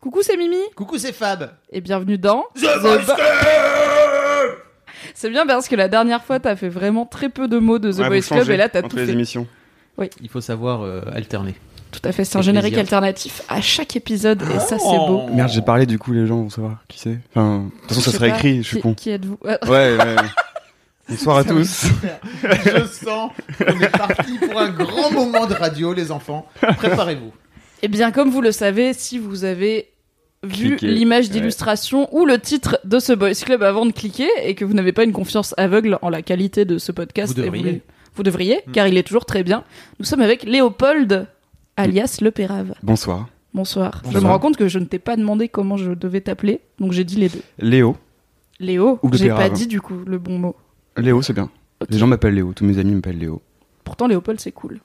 Coucou, c'est Mimi Coucou, c'est Fab. et bienvenue dans The Bo- Boys C'est bien parce que la dernière fois t'as fait vraiment très peu de mots de The Ouais, Boys Club et là t'as tout les fait. émissions. Il faut savoir euh, alterner. Tout à fait, c'est un générique plaisir. alternatif à chaque épisode et ça c'est beau. Oh. Merde, j'ai parlé du coup, les gens vont savoir qui c'est. Enfin, de toute façon, ça sera pas, écrit, je suis qui, con. Qui êtes-vous Ouais, ouais. Bonsoir à tous. Je sens qu'on est parti pour un grand moment de radio, les enfants. Préparez-vous. Eh bien, comme vous le savez, si vous avez vu l'image ouais. d'illustration ou le titre de ce Boys Club avant de cliquer et que vous n'avez pas une confiance aveugle en la qualité de ce podcast, Vous devriez. vous devriez, Mm. car il est toujours très bien. Nous sommes avec Léopold, alias Le Pérave. Bonsoir. Bonsoir. Je Bonsoir. me rends compte que je ne t'ai pas demandé comment je devais t'appeler, donc j'ai dit les deux. Léo. Léo, Ou Le j'ai pas dit du coup le bon mot. Léo, c'est bien. Les gens m'appellent Léo. Tous mes amis m'appellent Léo. Pourtant, Léopold, c'est cool.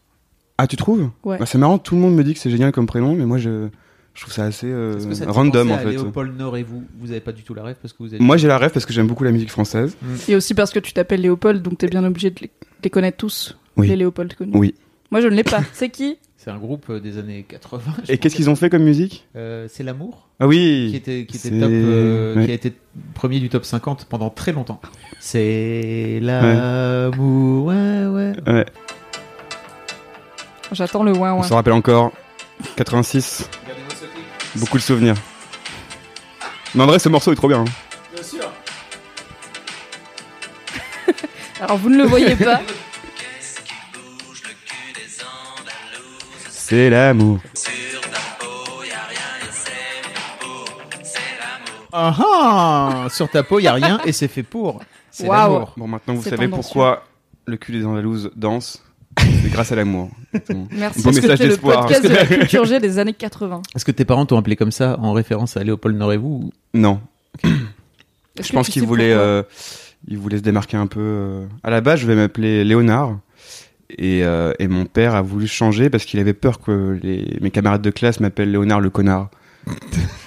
Ah, tu trouves Ouais. Bah, C'est marrant, tout le monde me dit que c'est génial comme prénom, mais moi, je, je trouve ça assez euh, Est-ce que ça te fait random penser en à fait. Léopold Nord et vous, vous avez pas du tout la rêve parce que vous êtes. Moi, j'ai la rêve parce que j'aime beaucoup la musique française. Et aussi parce que tu t'appelles Léopold, donc t'es bien obligé de les, connaître tous, Oui. les Léopold connus. Oui. Moi, je ne l'ai pas. C'est qui C'est un groupe euh, des années 80. je Et pense. qu'est-ce qu'ils ont fait comme musique? Euh, C'est l'amour Ah oui qui était, qui était C'est- top, euh, ouais. qui a été premier du top 50 pendant très longtemps. C'est l'amour, ouais, ouais. Ouais, J'attends le ouin on ouin. se rappelle encore. 86, beaucoup de souvenirs. Mais en vrai, ce morceau est trop bien. hein. Bien sûr. Alors, vous ne le voyez pas. C'est l'amour. Ah ah Sur ta peau, il y a rien et c'est fait pour. C'est Waouh. l'amour. Bon, maintenant, vous C'est savez pourquoi le cul des Andalouses danse. C'est grâce à l'amour. Merci. Beau message d'espoir. podcast de la culture G des années 80. Est-ce que tes parents t'ont appelé comme ça en référence à Léopold Nord et vous ou- Non, je pense tu qu'il sais voulait, pourquoi euh, il voulait se démarquer un peu. euh. À la base, je vais m'appeler Léonard. Et, euh, et mon père a voulu changer parce qu'il avait peur que les, mes camarades de classe m'appellent Léonard le connard.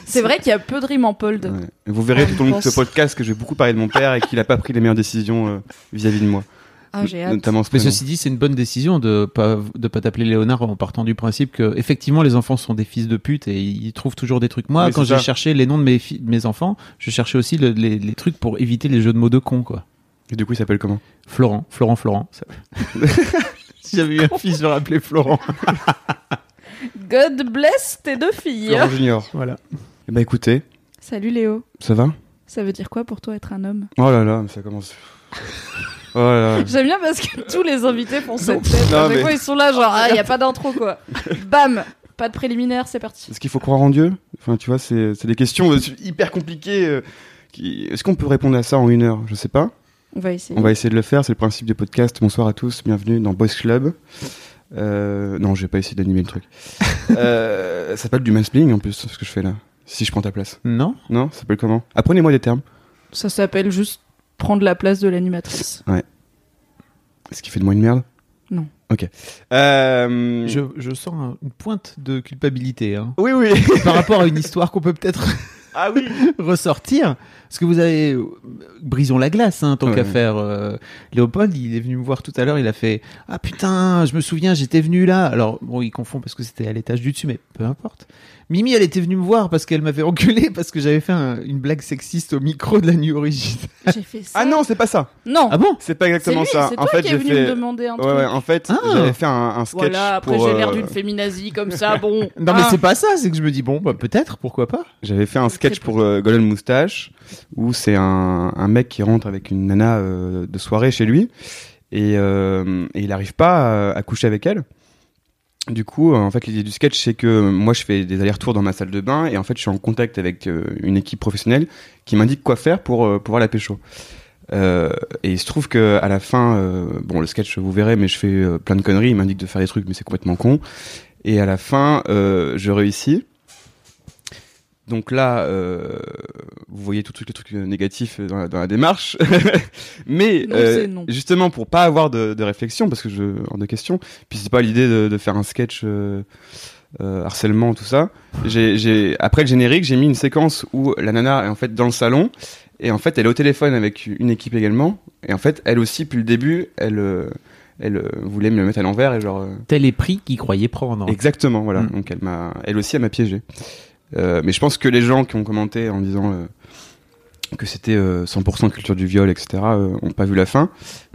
C'est vrai qu'il y a peu de rimes en pold. Ouais. Vous verrez tout au long de ce podcast que je vais beaucoup parler de mon père et qu'il a pas pris les meilleures décisions euh, vis-à-vis de moi. Ah, j'ai hâte. Notamment ce Mais ceci dit, c'est une bonne décision de pas de pas t'appeler Léonard en partant du principe que effectivement les enfants sont des fils de pute et ils trouvent toujours des trucs. Moi, Oui, quand j'ai cherché les noms de mes de mes enfants, je cherchais aussi le- les, les trucs pour éviter les jeux de mots de con quoi. Et du coup, il s'appelle comment? Florent, Florent, Florent. Ça- si j'avais eu un fils, j'aurais appelé Florent. God bless tes deux filles. Florent Junior. Voilà. Eh ben écoutez, Salut Léo. ça va? Ça veut dire quoi pour toi être un homme? Oh là là, ça commence. Oh. J'aime bien parce que tous les invités font cette tête. Non, à chaque mais- fois, ils sont là, genre, ah, il n'y a pas d'intro, quoi. Bam Pas de préliminaire, c'est parti. Est-ce qu'il faut croire en Dieu? Enfin, tu vois, c'est des questions euh, hyper compliquées. euh, qui- Est-ce qu'on peut répondre à ça en une heure? Je sais pas. On va essayer. On va essayer de le faire. C'est le principe du podcast. Bonsoir à tous, bienvenue dans Boys Club. Euh, non, je vais pas essayer d'animer le truc. euh, ça s'appelle du mansplaining en plus, ce que je fais là. Si je prends ta place. Non Non, ça s'appelle comment? Apprenez-moi des termes. Ça s'appelle juste prendre la place de l'animatrice. Est-ce qu'il fait de moi une merde? Non. Ok. Euh... je, je sens un- une pointe de culpabilité hein. Oui, oui. par rapport à une histoire qu'on peut peut-être ah oui. ressortir. Parce que vous avez. euh, Brisons la glace, hein, tant Ouais. qu'à faire. euh, Léopold, il est venu me voir tout à l'heure, il a fait Ah putain, je me souviens, j'étais venu là. Alors, bon, il confond parce que c'était à l'étage du dessus, mais peu importe. Mimi, elle était venue me voir parce qu'elle m'avait enculé parce que j'avais fait un- une blague sexiste au micro de la nuit origine. J'ai fait ça. Ah non, c'est pas ça. Non Ah bon? C'est pas C'est exactement lui, ça. c'est en toi fait, qui est j'ai venu fait. me demander un truc. ouais, en fait, Ah. j'avais fait un, un sketch. Voilà, après pour, j'ai l'air euh, d'une féminazie comme ça, bon. Non, mais Ah. c'est pas ça, c'est que je me dis Bon, bah, peut-être, pourquoi pas J'avais fait un sketch pour euh, Golden Moustache où c'est un, un mec qui rentre avec une nana euh, de soirée chez lui et, euh, et il arrive pas à, à coucher avec elle. Du coup, euh, en fait, l'idée du sketch, c'est que moi, je fais des allers-retours dans ma salle de bain et en fait, je suis en contact avec euh, une équipe professionnelle qui m'indique quoi faire pour euh, pouvoir la pécho. Euh, et il se trouve que à la fin, euh, bon, le sketch, vous verrez, mais je fais plein de conneries. Il m'indique de faire des trucs, mais c'est complètement con. Et à la fin, je réussis. Donc là, euh, vous voyez tout suite les trucs négatifs dans la, dans la démarche. Mais Non, euh, justement, pour pas avoir de, de réflexion, parce que je hors de question, puis c'est pas l'idée de, de faire un sketch euh, euh, harcèlement, tout ça. J'ai, j'ai, après le générique, j'ai mis une séquence où la nana est en fait dans le salon, et en fait, elle est au téléphone avec une équipe également, et en fait, elle aussi, depuis le début, elle, euh, elle euh, voulait me le mettre à l'envers, et genre... euh, Tel est pris qu'il croyait prendre. Exactement, voilà. Mm. Donc elle m'a, elle aussi, elle m'a piégé. Euh, mais je pense que les gens qui ont commenté en disant euh, que c'était euh, 100% culture du viol, etc., euh, ont pas vu la fin.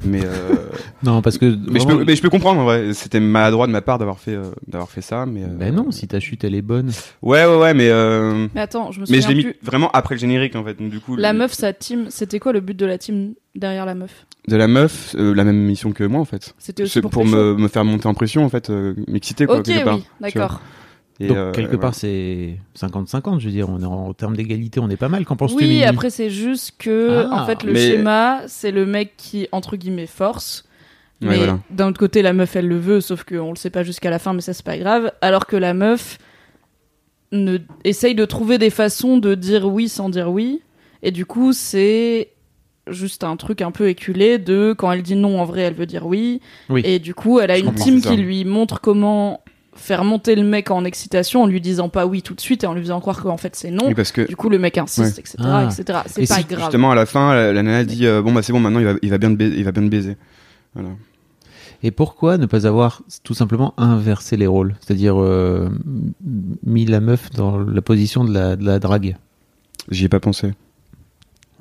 Mais euh, Non, parce que. mais, je peux, mais je peux comprendre. En vrai, c'était maladroit de ma part d'avoir fait, euh, d'avoir fait ça. Mais euh, Ben non, si ta chute elle est bonne. Ouais, ouais, ouais, mais euh, Mais attends, je me mais je l'ai mis plus. vraiment après le générique en fait. Donc du coup, La le- meuf, sa team, c'était quoi le but de la team derrière la meuf? De la meuf, euh, la même mission que moi en fait. C'était pour, pour me, me faire monter en pression en fait, euh, m'exciter quoi Ok, quelque part. oui, d'accord. Et, Donc euh, quelque part c'est 50-50, je veux dire, on est en, en termes d'égalité, on est pas mal. Qu'en penses-tu Oui, Mimi après c'est juste que Ah, en fait le mais- schéma, c'est le mec qui entre guillemets force. Ouais, Mais voilà. d'un autre côté, la meuf, elle le veut, sauf qu'on le sait pas jusqu'à la fin, mais ça c'est pas grave. Alors que la meuf ne essaye de trouver des façons de dire oui sans dire oui, et du coup c'est juste un truc un peu éculé de quand elle dit non en vrai, elle veut dire oui. Oui. Et du coup, elle a Je une team qui lui montre comment faire monter le mec en excitation en lui disant pas oui tout de suite et en lui faisant croire qu'en fait c'est non. Oui, parce que Du coup, le mec insiste, Ouais. etc., Ah. etc. C'est Et pas si, grave. Justement, à la fin, la, la nana dit euh, Bon, bah c'est bon, maintenant il va, il va, bien, te baiser, il va bien te baiser. Voilà. Et pourquoi ne pas avoir tout simplement inversé les rôles? C'est-à-dire euh, mis la meuf dans la position de la, de la drague. J'y ai pas pensé.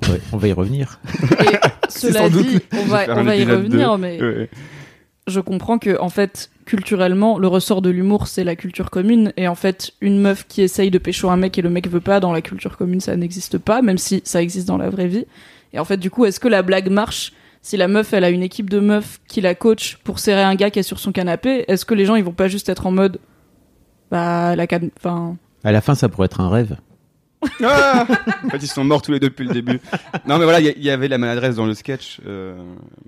Ouais, on va y revenir. Et cela dit, on va, on va y revenir, deux. mais Ouais. Je comprends que en fait culturellement le ressort de l'humour c'est la culture commune. Et en fait une meuf qui essaye de pécho un mec et le mec veut pas dans la culture commune ça n'existe pas même si ça existe dans la vraie vie. Et en fait du coup est-ce que la blague marche? Si la meuf elle a une équipe de meufs qui la coach pour serrer un gars qui est sur son canapé est-ce que les gens ils vont pas juste être en mode bah la enfin À la fin, ça pourrait être un rêve. Ah en fait, ils sont morts tous les deux depuis le début. Non, mais voilà, il y, a- y avait la maladresse dans le sketch. euh,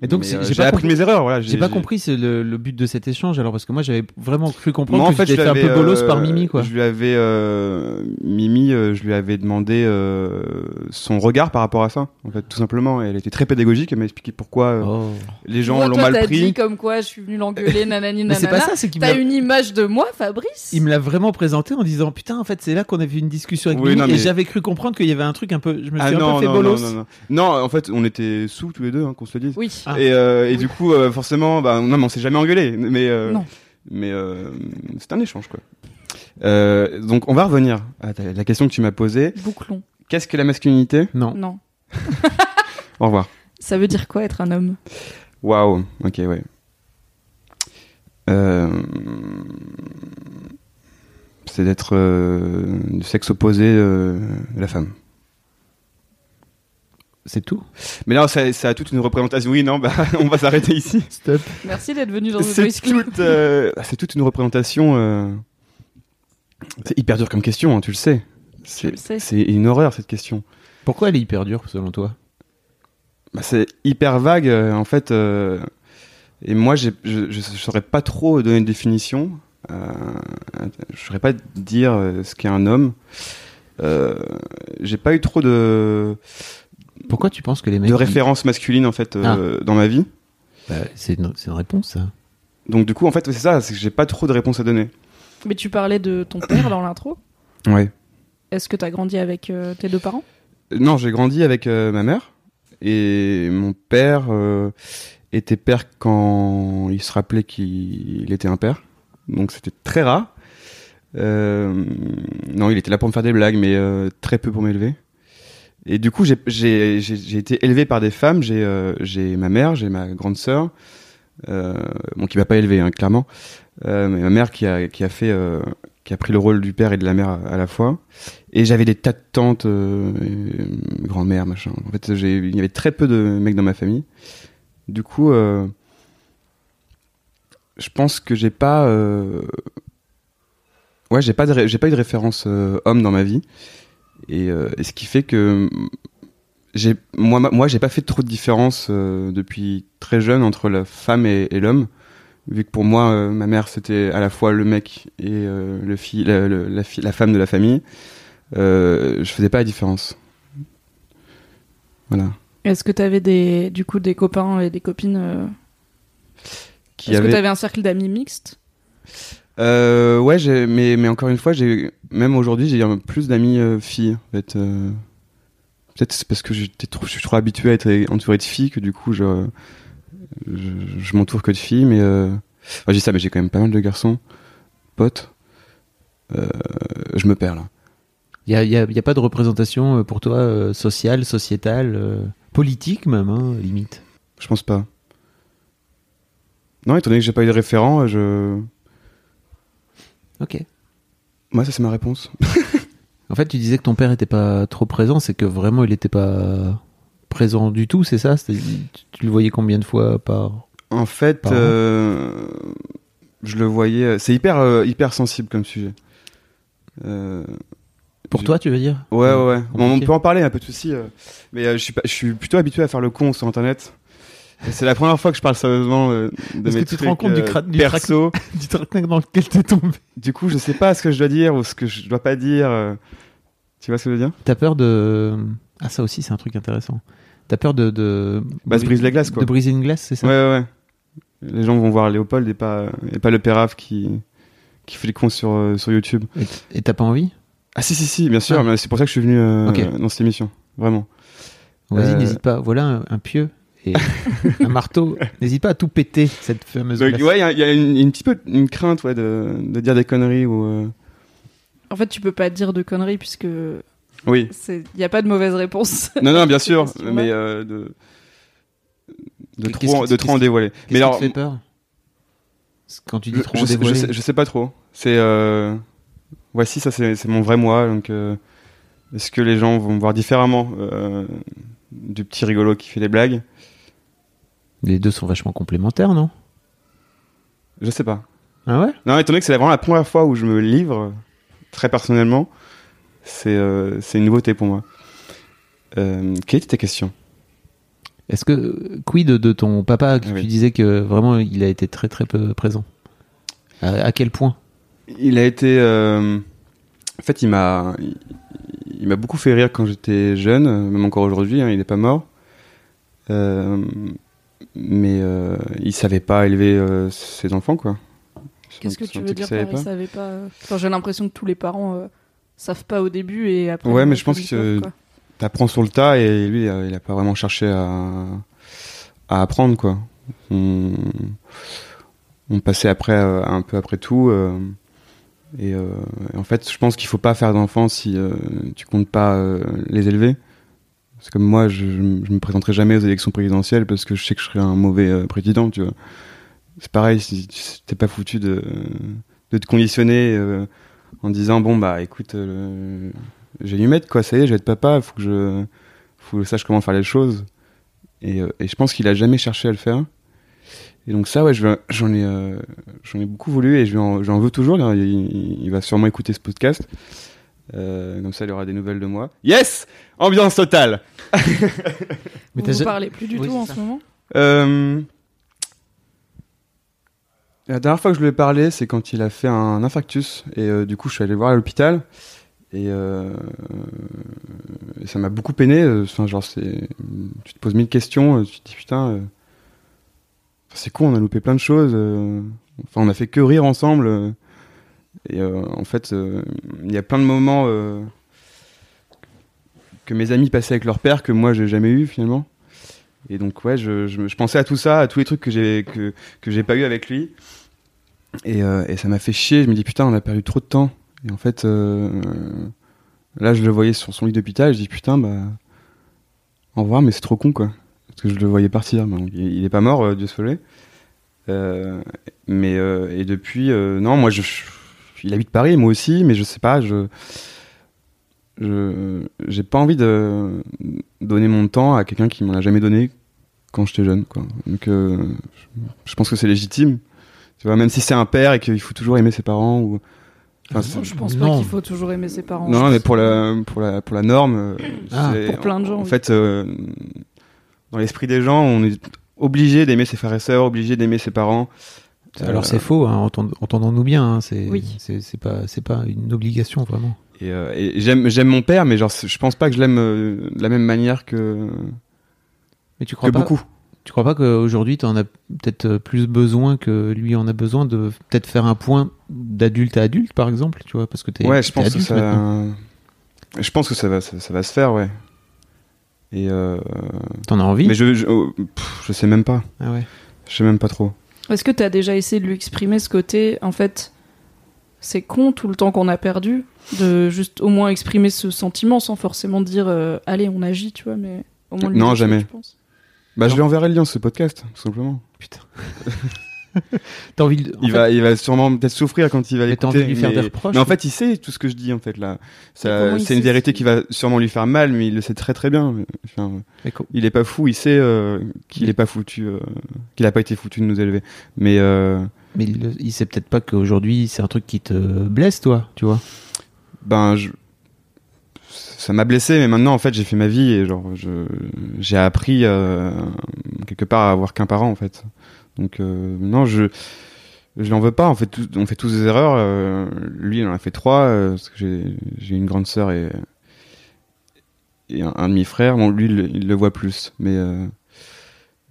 Et donc, euh, j'ai pas appris compris- mes erreurs. Voilà, J'ai pas compris c'est le, le but de cet échange alors parce que moi j'avais vraiment cru comprendre Moi, en que fait, j'étais je fait un peu bolos euh, par Mimi quoi. Je lui avais euh, Mimi, euh, je lui avais demandé euh, son regard par rapport à ça. En fait, tout simplement, elle était très pédagogique. Elle m'a expliqué pourquoi euh, Oh. les gens l'ont mal pris. dit comme quoi je suis venu l'engueuler nanani Mais c'est nanana pas ça, c'est t'as une image de moi Fabrice? Il me l'a vraiment présenté en disant putain en fait c'est là qu'on avait une discussion avec Oui, Mimi non, et mais- j'avais cru comprendre qu'il y avait un truc un peu je me suis Ah un non, peu fait non, bolos. non, non, non. Non, en fait, on était sous tous les deux, hein, qu'on se le dise. oui Ah. Et, euh, et Oui. du coup, euh, forcément, bah, non, mais on s'est jamais engueulé. Mais, euh, Non. mais euh, c'est un échange, quoi. Euh, donc, on va revenir à ta- la question que tu m'as posée. bouclon Qu'est-ce que la masculinité? Non. non Au revoir. ça veut dire quoi être un homme? Waouh. Ok, ouais. Euh, c'est d'être euh, du sexe opposé euh, de la femme. C'est tout? Mais là, ça, ça a toute une représentation. Oui, non, bah, on va s'arrêter ici. Stop. Merci d'être venu dans C'est Voice Club. euh, c'est toute une représentation. euh, C'est hyper dur comme question, hein, tu le sais. Le. C'est une horreur cette question. Pourquoi elle est hyper dure selon toi? Bah, c'est hyper vague euh, en fait. euh, et moi, je je saurais pas trop donner une définition. Euh, je saurais pas dire euh, ce qu'est un homme. Euh, j'ai pas eu trop de, Pourquoi tu penses que les mecs de références masculines en fait euh, Ah. dans ma vie. Bah, c'est une, c'est une réponse ça. Donc du coup, en fait, c'est ça, c'est que j'ai pas trop de réponses à donner. Mais tu parlais de ton père dans l'intro. Ouais. Est-ce que t'as grandi avec euh, tes deux parents? Non, j'ai grandi avec euh, ma mère et mon père euh, était père quand il se rappelait qu'il était un père. Donc c'était très rare. Euh, non, il était là pour me faire des blagues, mais euh, très peu pour m'élever. Et du coup, j'ai- été élevé par des femmes. J'ai euh, ma mère, j'ai ma grande sœur, euh, bon, qui m'a pas élevé, hein, clairement. Euh, mais ma mère qui a, qui a fait, euh, qui a pris le rôle du père et de la mère à, la fois. Et j'avais des tas de tantes, grand-mère, machin. En fait, il y avait très peu de mecs dans ma famille. Du coup, je pense que j'ai pas, euh, ouais, j'ai pas, j'ai pas eu de référence euh, homme dans ma vie. Et, euh, et ce qui fait que j'ai, moi, moi, j'ai pas fait trop de différence depuis très jeune entre la femme et, l'homme. vu que pour moi, ma mère c'était à la fois le mec et le la, la, femme de la famille, je faisais pas la différence. Voilà. Est-ce que t'avais des, du coup, des copains et des copines Qui Est-ce avait- que t'avais un cercle d'amis mixte Euh, ouais, j'ai- mais, mais encore une fois, j'ai même aujourd'hui, j'ai plus d'amis euh, filles. En fait, euh, peut-être c'est parce que j'étais trop, je suis trop habitué à être entouré de filles que du coup, je, je, je m'entoure que de filles. Mais euh, enfin, dis ça, mais j'ai quand même pas mal de garçons, potes. Euh, je me perds là. Il y a, pas de représentation pour toi euh, sociale, sociétale, euh, politique même, hein, limite? Je pense pas. Non, étant donné que j'ai pas eu de référent, euh, je. Ok. Moi, ça c'est ma réponse. En fait, tu disais que ton père était pas trop présent, c'est que vraiment il était pas présent du tout, c'est ça? Tu, le voyais combien de fois par En fait, Par euh, je le voyais. C'est hyper, euh, hyper sensible comme sujet. Euh, Pour je- toi, tu veux dire? Ouais, ouais, ouais. On peut en parler, un peu de souci. euh, mais euh, je, suis pas, je suis plutôt habitué à faire le con sur Internet. C'est la première fois que je parle sérieusement euh, de Est-ce mes que tu te rends compte du euh, cra- du perso. Du truc dans lequel t'es tombé. Du coup, je sais pas ce que je dois dire ou ce que je dois pas dire. euh. Tu vois ce que je veux dire? T'as peur de ah ça aussi c'est un truc intéressant. T'as peur de de Bah, se brise la glace, quoi. De briser une glace, c'est ça? Ouais, ouais, ouais. Les gens vont voir Léopold et pas, et pas le pérave qui, qui fait les cons sur, euh, sur YouTube. Et- t'as pas envie? Ah, si, si, si, bien sûr. Ah. mais C'est pour ça que je suis venu euh, dans cette émission. Vraiment. Vas-y, Euh, n'hésite pas. Voilà un, un pieu et un marteau. N'hésite pas à tout péter cette fameuse Donc, ouais, il y a, il y a une, une petite peu une crainte ouais, de, de dire des conneries ou. euh, En fait, tu peux pas dire de conneries puisque Oui. il n'y a pas de mauvaise réponse. Non, non, bien sûr, mais euh, de de trop, qui- de trop en dévoiler. Mais alors, fait peur Quand tu dis je, trop je sais, je, dévoilé. sais, je sais pas trop. C'est euh, voici, ça c'est mon vrai moi. Donc, euh, est-ce que les gens vont me voir différemment euh, du petit rigolo qui fait des blagues? Les deux sont vachement complémentaires, non? Je sais pas. Ah ouais? Non, étant donné que c'est vraiment la première fois où je me livre très personnellement, c'est euh, une nouveauté pour moi. Euh, quelle était ta question? Est-ce que quid de, ton papa? Que Ah oui. tu disais que vraiment il a été très très peu présent à, à quel point? Il a été. euh, En fait, il m'a. il- Il m'a beaucoup fait rire quand j'étais jeune, même encore aujourd'hui, hein, il n'est pas mort. Euh, mais euh, il savait pas élever euh, ses enfants, quoi. Qu'est-ce que tu veux dire par il savait pas euh, Enfin, j'ai l'impression que tous les parents euh, savent pas au début et après. Ouais, mais je pense que-. T'apprends sur le tas et lui, il a pas vraiment cherché à, à apprendre, quoi. On, on passait après, un peu après tout. et, euh, et en fait, je pense qu'il faut pas faire d'enfants si euh, tu comptes pas euh, les élever. C'est comme moi, je, je me présenterai jamais aux élections présidentielles parce que je sais que je serai un mauvais euh, président, tu vois. C'est pareil, si t'es pas foutu de, de te conditionner euh, en disant bon bah écoute, euh, vais lui mettre quoi, ça y est, je vais être papa, faut que je, faut que je sache comment faire les choses. Et, euh, et je pense qu'il a jamais cherché à le faire. Et donc ça, ouais, j'en ai, euh, j'en ai beaucoup voulu et je lui en, je lui en veux toujours. Il, il va sûrement écouter ce podcast. Euh, comme ça, il aura des nouvelles de moi. Yes, ambiance totale. Mais Vous ja- parlez plus du Oui, tout en ça. ce moment? Euh, La dernière fois que je lui ai parlé, c'est quand il a fait un infarctus. Et euh, du coup, je suis allé le voir à l'hôpital. Et, euh, et ça m'a beaucoup peiné. Enfin, genre, c'est... tu te poses mille questions. Tu te dis, putain, euh, c'est con, on a loupé plein de choses. Enfin, on a fait que rire ensemble. Et euh, en fait, euh, il y a plein de moments euh, que mes amis passaient avec leur père que moi, j'ai jamais eu finalement. Et donc ouais, je, je, pensais à tout ça, à tous les trucs que j'ai que, que j'ai pas eu avec lui. Et, et ça m'a fait chier. Je me dis putain, on a perdu trop de temps. Et en fait, là, je le voyais sur son lit d'hôpital. Je dis putain, bah au revoir, mais c'est trop con quoi. Parce que je le voyais partir. Il, il est pas mort, euh, Dieu se mais et depuis, non, moi, je- il habite Paris, moi aussi, mais je sais pas, je je j'ai pas envie de donner mon temps à quelqu'un qui m'en a jamais donné quand j'étais jeune quoi donc euh, je, pense que c'est légitime tu vois même si c'est un père et qu'il faut toujours aimer ses parents ou enfin, c'est- Je pense Non. pas qu'il faut toujours aimer ses parents. non, non mais pour la pour la pour la norme euh, Ah, c'est- pour plein de gens, en oui. fait euh, dans l'esprit des gens on est obligé d'aimer ses frères et sœurs obligé d'aimer ses parents Alors Euh, c'est faux, hein, entend- entendons-nous bien. hein, c'est Oui. c'est c'est pas c'est pas une obligation vraiment. Et, euh, et j'aime j'aime mon père, mais genre je pense pas que je l'aime euh, de la même manière que, Mais tu crois que pas beaucoup. Tu crois pas qu'aujourd'hui tu en as peut-être plus besoin que lui en a besoin de peut-être faire un point d'adulte à adulte par exemple, tu vois, parce que t'es Ouais, je pense que maintenant. ça. Je pense que ça va, ça, ça va se faire, ouais. Et euh... T'en as envie mais je, je, oh, pff, je sais même pas. Ah ouais. Je sais même pas trop. Est-ce que t'as déjà essayé de lui exprimer ce côté, en fait, c'est con tout le temps qu'on a perdu, de juste au moins exprimer ce sentiment sans forcément dire euh, allez, on agit, tu vois, mais au moins lui Non, jamais. tu penses. Bah, je lui enverrai le lien, ce podcast, tout simplement. Putain. T'as envie de... il fait, va, il va sûrement peut-être souffrir quand il va Mais l'écouter. envie de lui faire mais... des reproches, mais en fait, il sait tout ce que je dis, en fait, là. Mais c'est une vérité qui va sûrement lui faire mal, mais il le sait très très bien. Enfin, mais il est pas fou, il sait euh, qu'il est pas foutu, euh, qu'il a pas été foutu de nous élever. Mais euh, mais il, il sait peut-être pas qu'aujourd'hui c'est un truc qui te blesse toi, tu vois. ben, je... ça m'a blessé, mais maintenant, en fait, j'ai fait ma vie et genre, j'ai appris euh, quelque part à avoir qu'un parent, en fait. Donc, euh, non, je je l'en veux pas. En fait, on fait tous des erreurs. euh, lui, il en a fait trois. euh, parce que j'ai une grande sœur et un, demi-frère. Lui, il, le- voit plus. Mais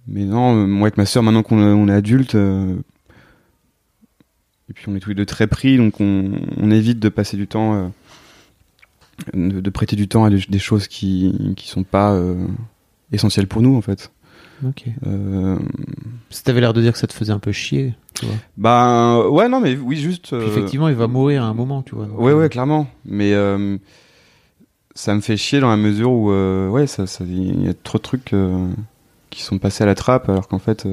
non, moi avec ma sœur, maintenant qu'on est- on adulte. et puis on est tous les deux très pris, donc on, on évite de passer du temps, de, prêter du temps à des, choses qui qui sont pas essentielles pour nous en fait. Ok. Euh, Si t'avais l'air de dire que ça te faisait un peu chier, tu vois. bah ouais, non, mais oui, juste. Euh, effectivement, il va mourir à un moment, tu vois. Ouais, ouais, clairement. Mais euh, ça me fait chier dans la mesure où, euh, ouais, ça, ça, il y a trop de trucs qui sont passés à la trappe, alors qu'en fait,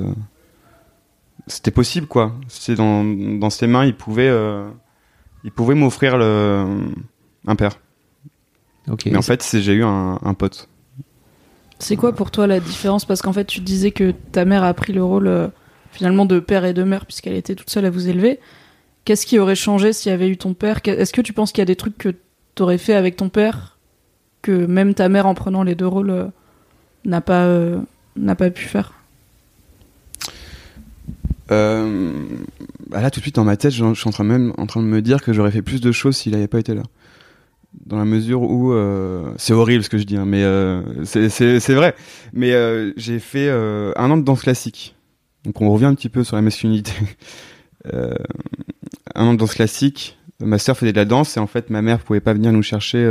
c'était possible, quoi. C'était dans, dans ses mains, il pouvait, il pouvait m'offrir le un père. Ok. Mais en fait, j'ai eu un, un pote. C'est quoi pour toi la différence? Parce qu'en fait, tu disais que ta mère a pris le rôle euh, finalement de père et de mère puisqu'elle était toute seule à vous élever. Qu'est-ce qui aurait changé s'il y avait eu ton père? Est-ce que tu penses qu'il y a des trucs que t'aurais fait avec ton père que même ta mère en prenant les deux rôles euh, n'a pas euh, n'a pas pu faire? Bah là, tout de suite, dans ma tête, je je suis en train, même en train de me dire que j'aurais fait plus de choses s'il n'avait pas été là. Dans la mesure où euh, c'est horrible ce que je dis, hein, mais euh, c'est- vrai. Mais euh, j'ai fait un an de danse classique, donc on revient un petit peu sur la masculinité. Un an de danse classique. Ma sœur faisait de la danse et en fait ma mère pouvait pas venir nous chercher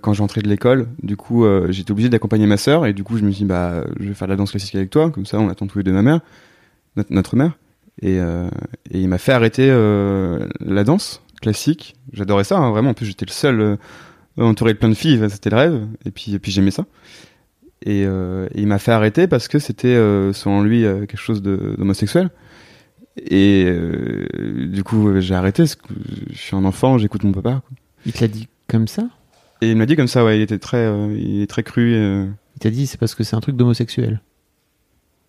quand j'entrais de l'école. Du coup, j'étais obligé d'accompagner ma sœur et du coup je me suis dit bah je vais faire de la danse classique avec toi, comme ça on attend tous les deux ma mère, notre, mère. Et, il m'a fait arrêter la danse classique. J'adorais ça, hein, vraiment. En plus, j'étais le seul euh, entouré de plein de filles. C'était le rêve. Et puis, et puis j'aimais ça. Et, euh, et il m'a fait arrêter parce que c'était, euh, selon lui, quelque chose d'homosexuel. Et du coup, j'ai arrêté. parce que Je suis un enfant, j'écoute mon papa. quoi. Il te l'a dit comme ça? Et il m'a dit comme ça, ouais. Il était très, il est très cru. Il t'a dit c'est parce que c'est un truc d'homosexuel?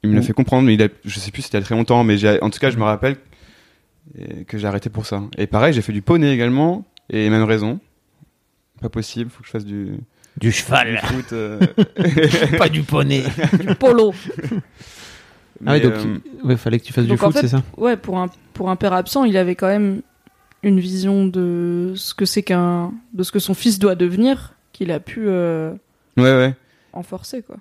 Il me l'a fait comprendre, mais il a, je sais plus si c'était il y a très longtemps, mais en tout cas, je me rappelle que j'ai arrêté pour ça. Et pareil, j'ai fait du poney également, et même raison. Pas possible, faut que je fasse du, Du du cheval, foot. euh. pas du poney. Polo. Ah ouais, Mais, donc euh, il ouais, fallait que tu fasses Donc, du en foot, c'est ça Ouais, pour un pour un père absent, il avait quand même une vision de ce que c'est qu'un de ce que son fils doit devenir qu'il a pu euh, ouais, ouais. enforcer quoi.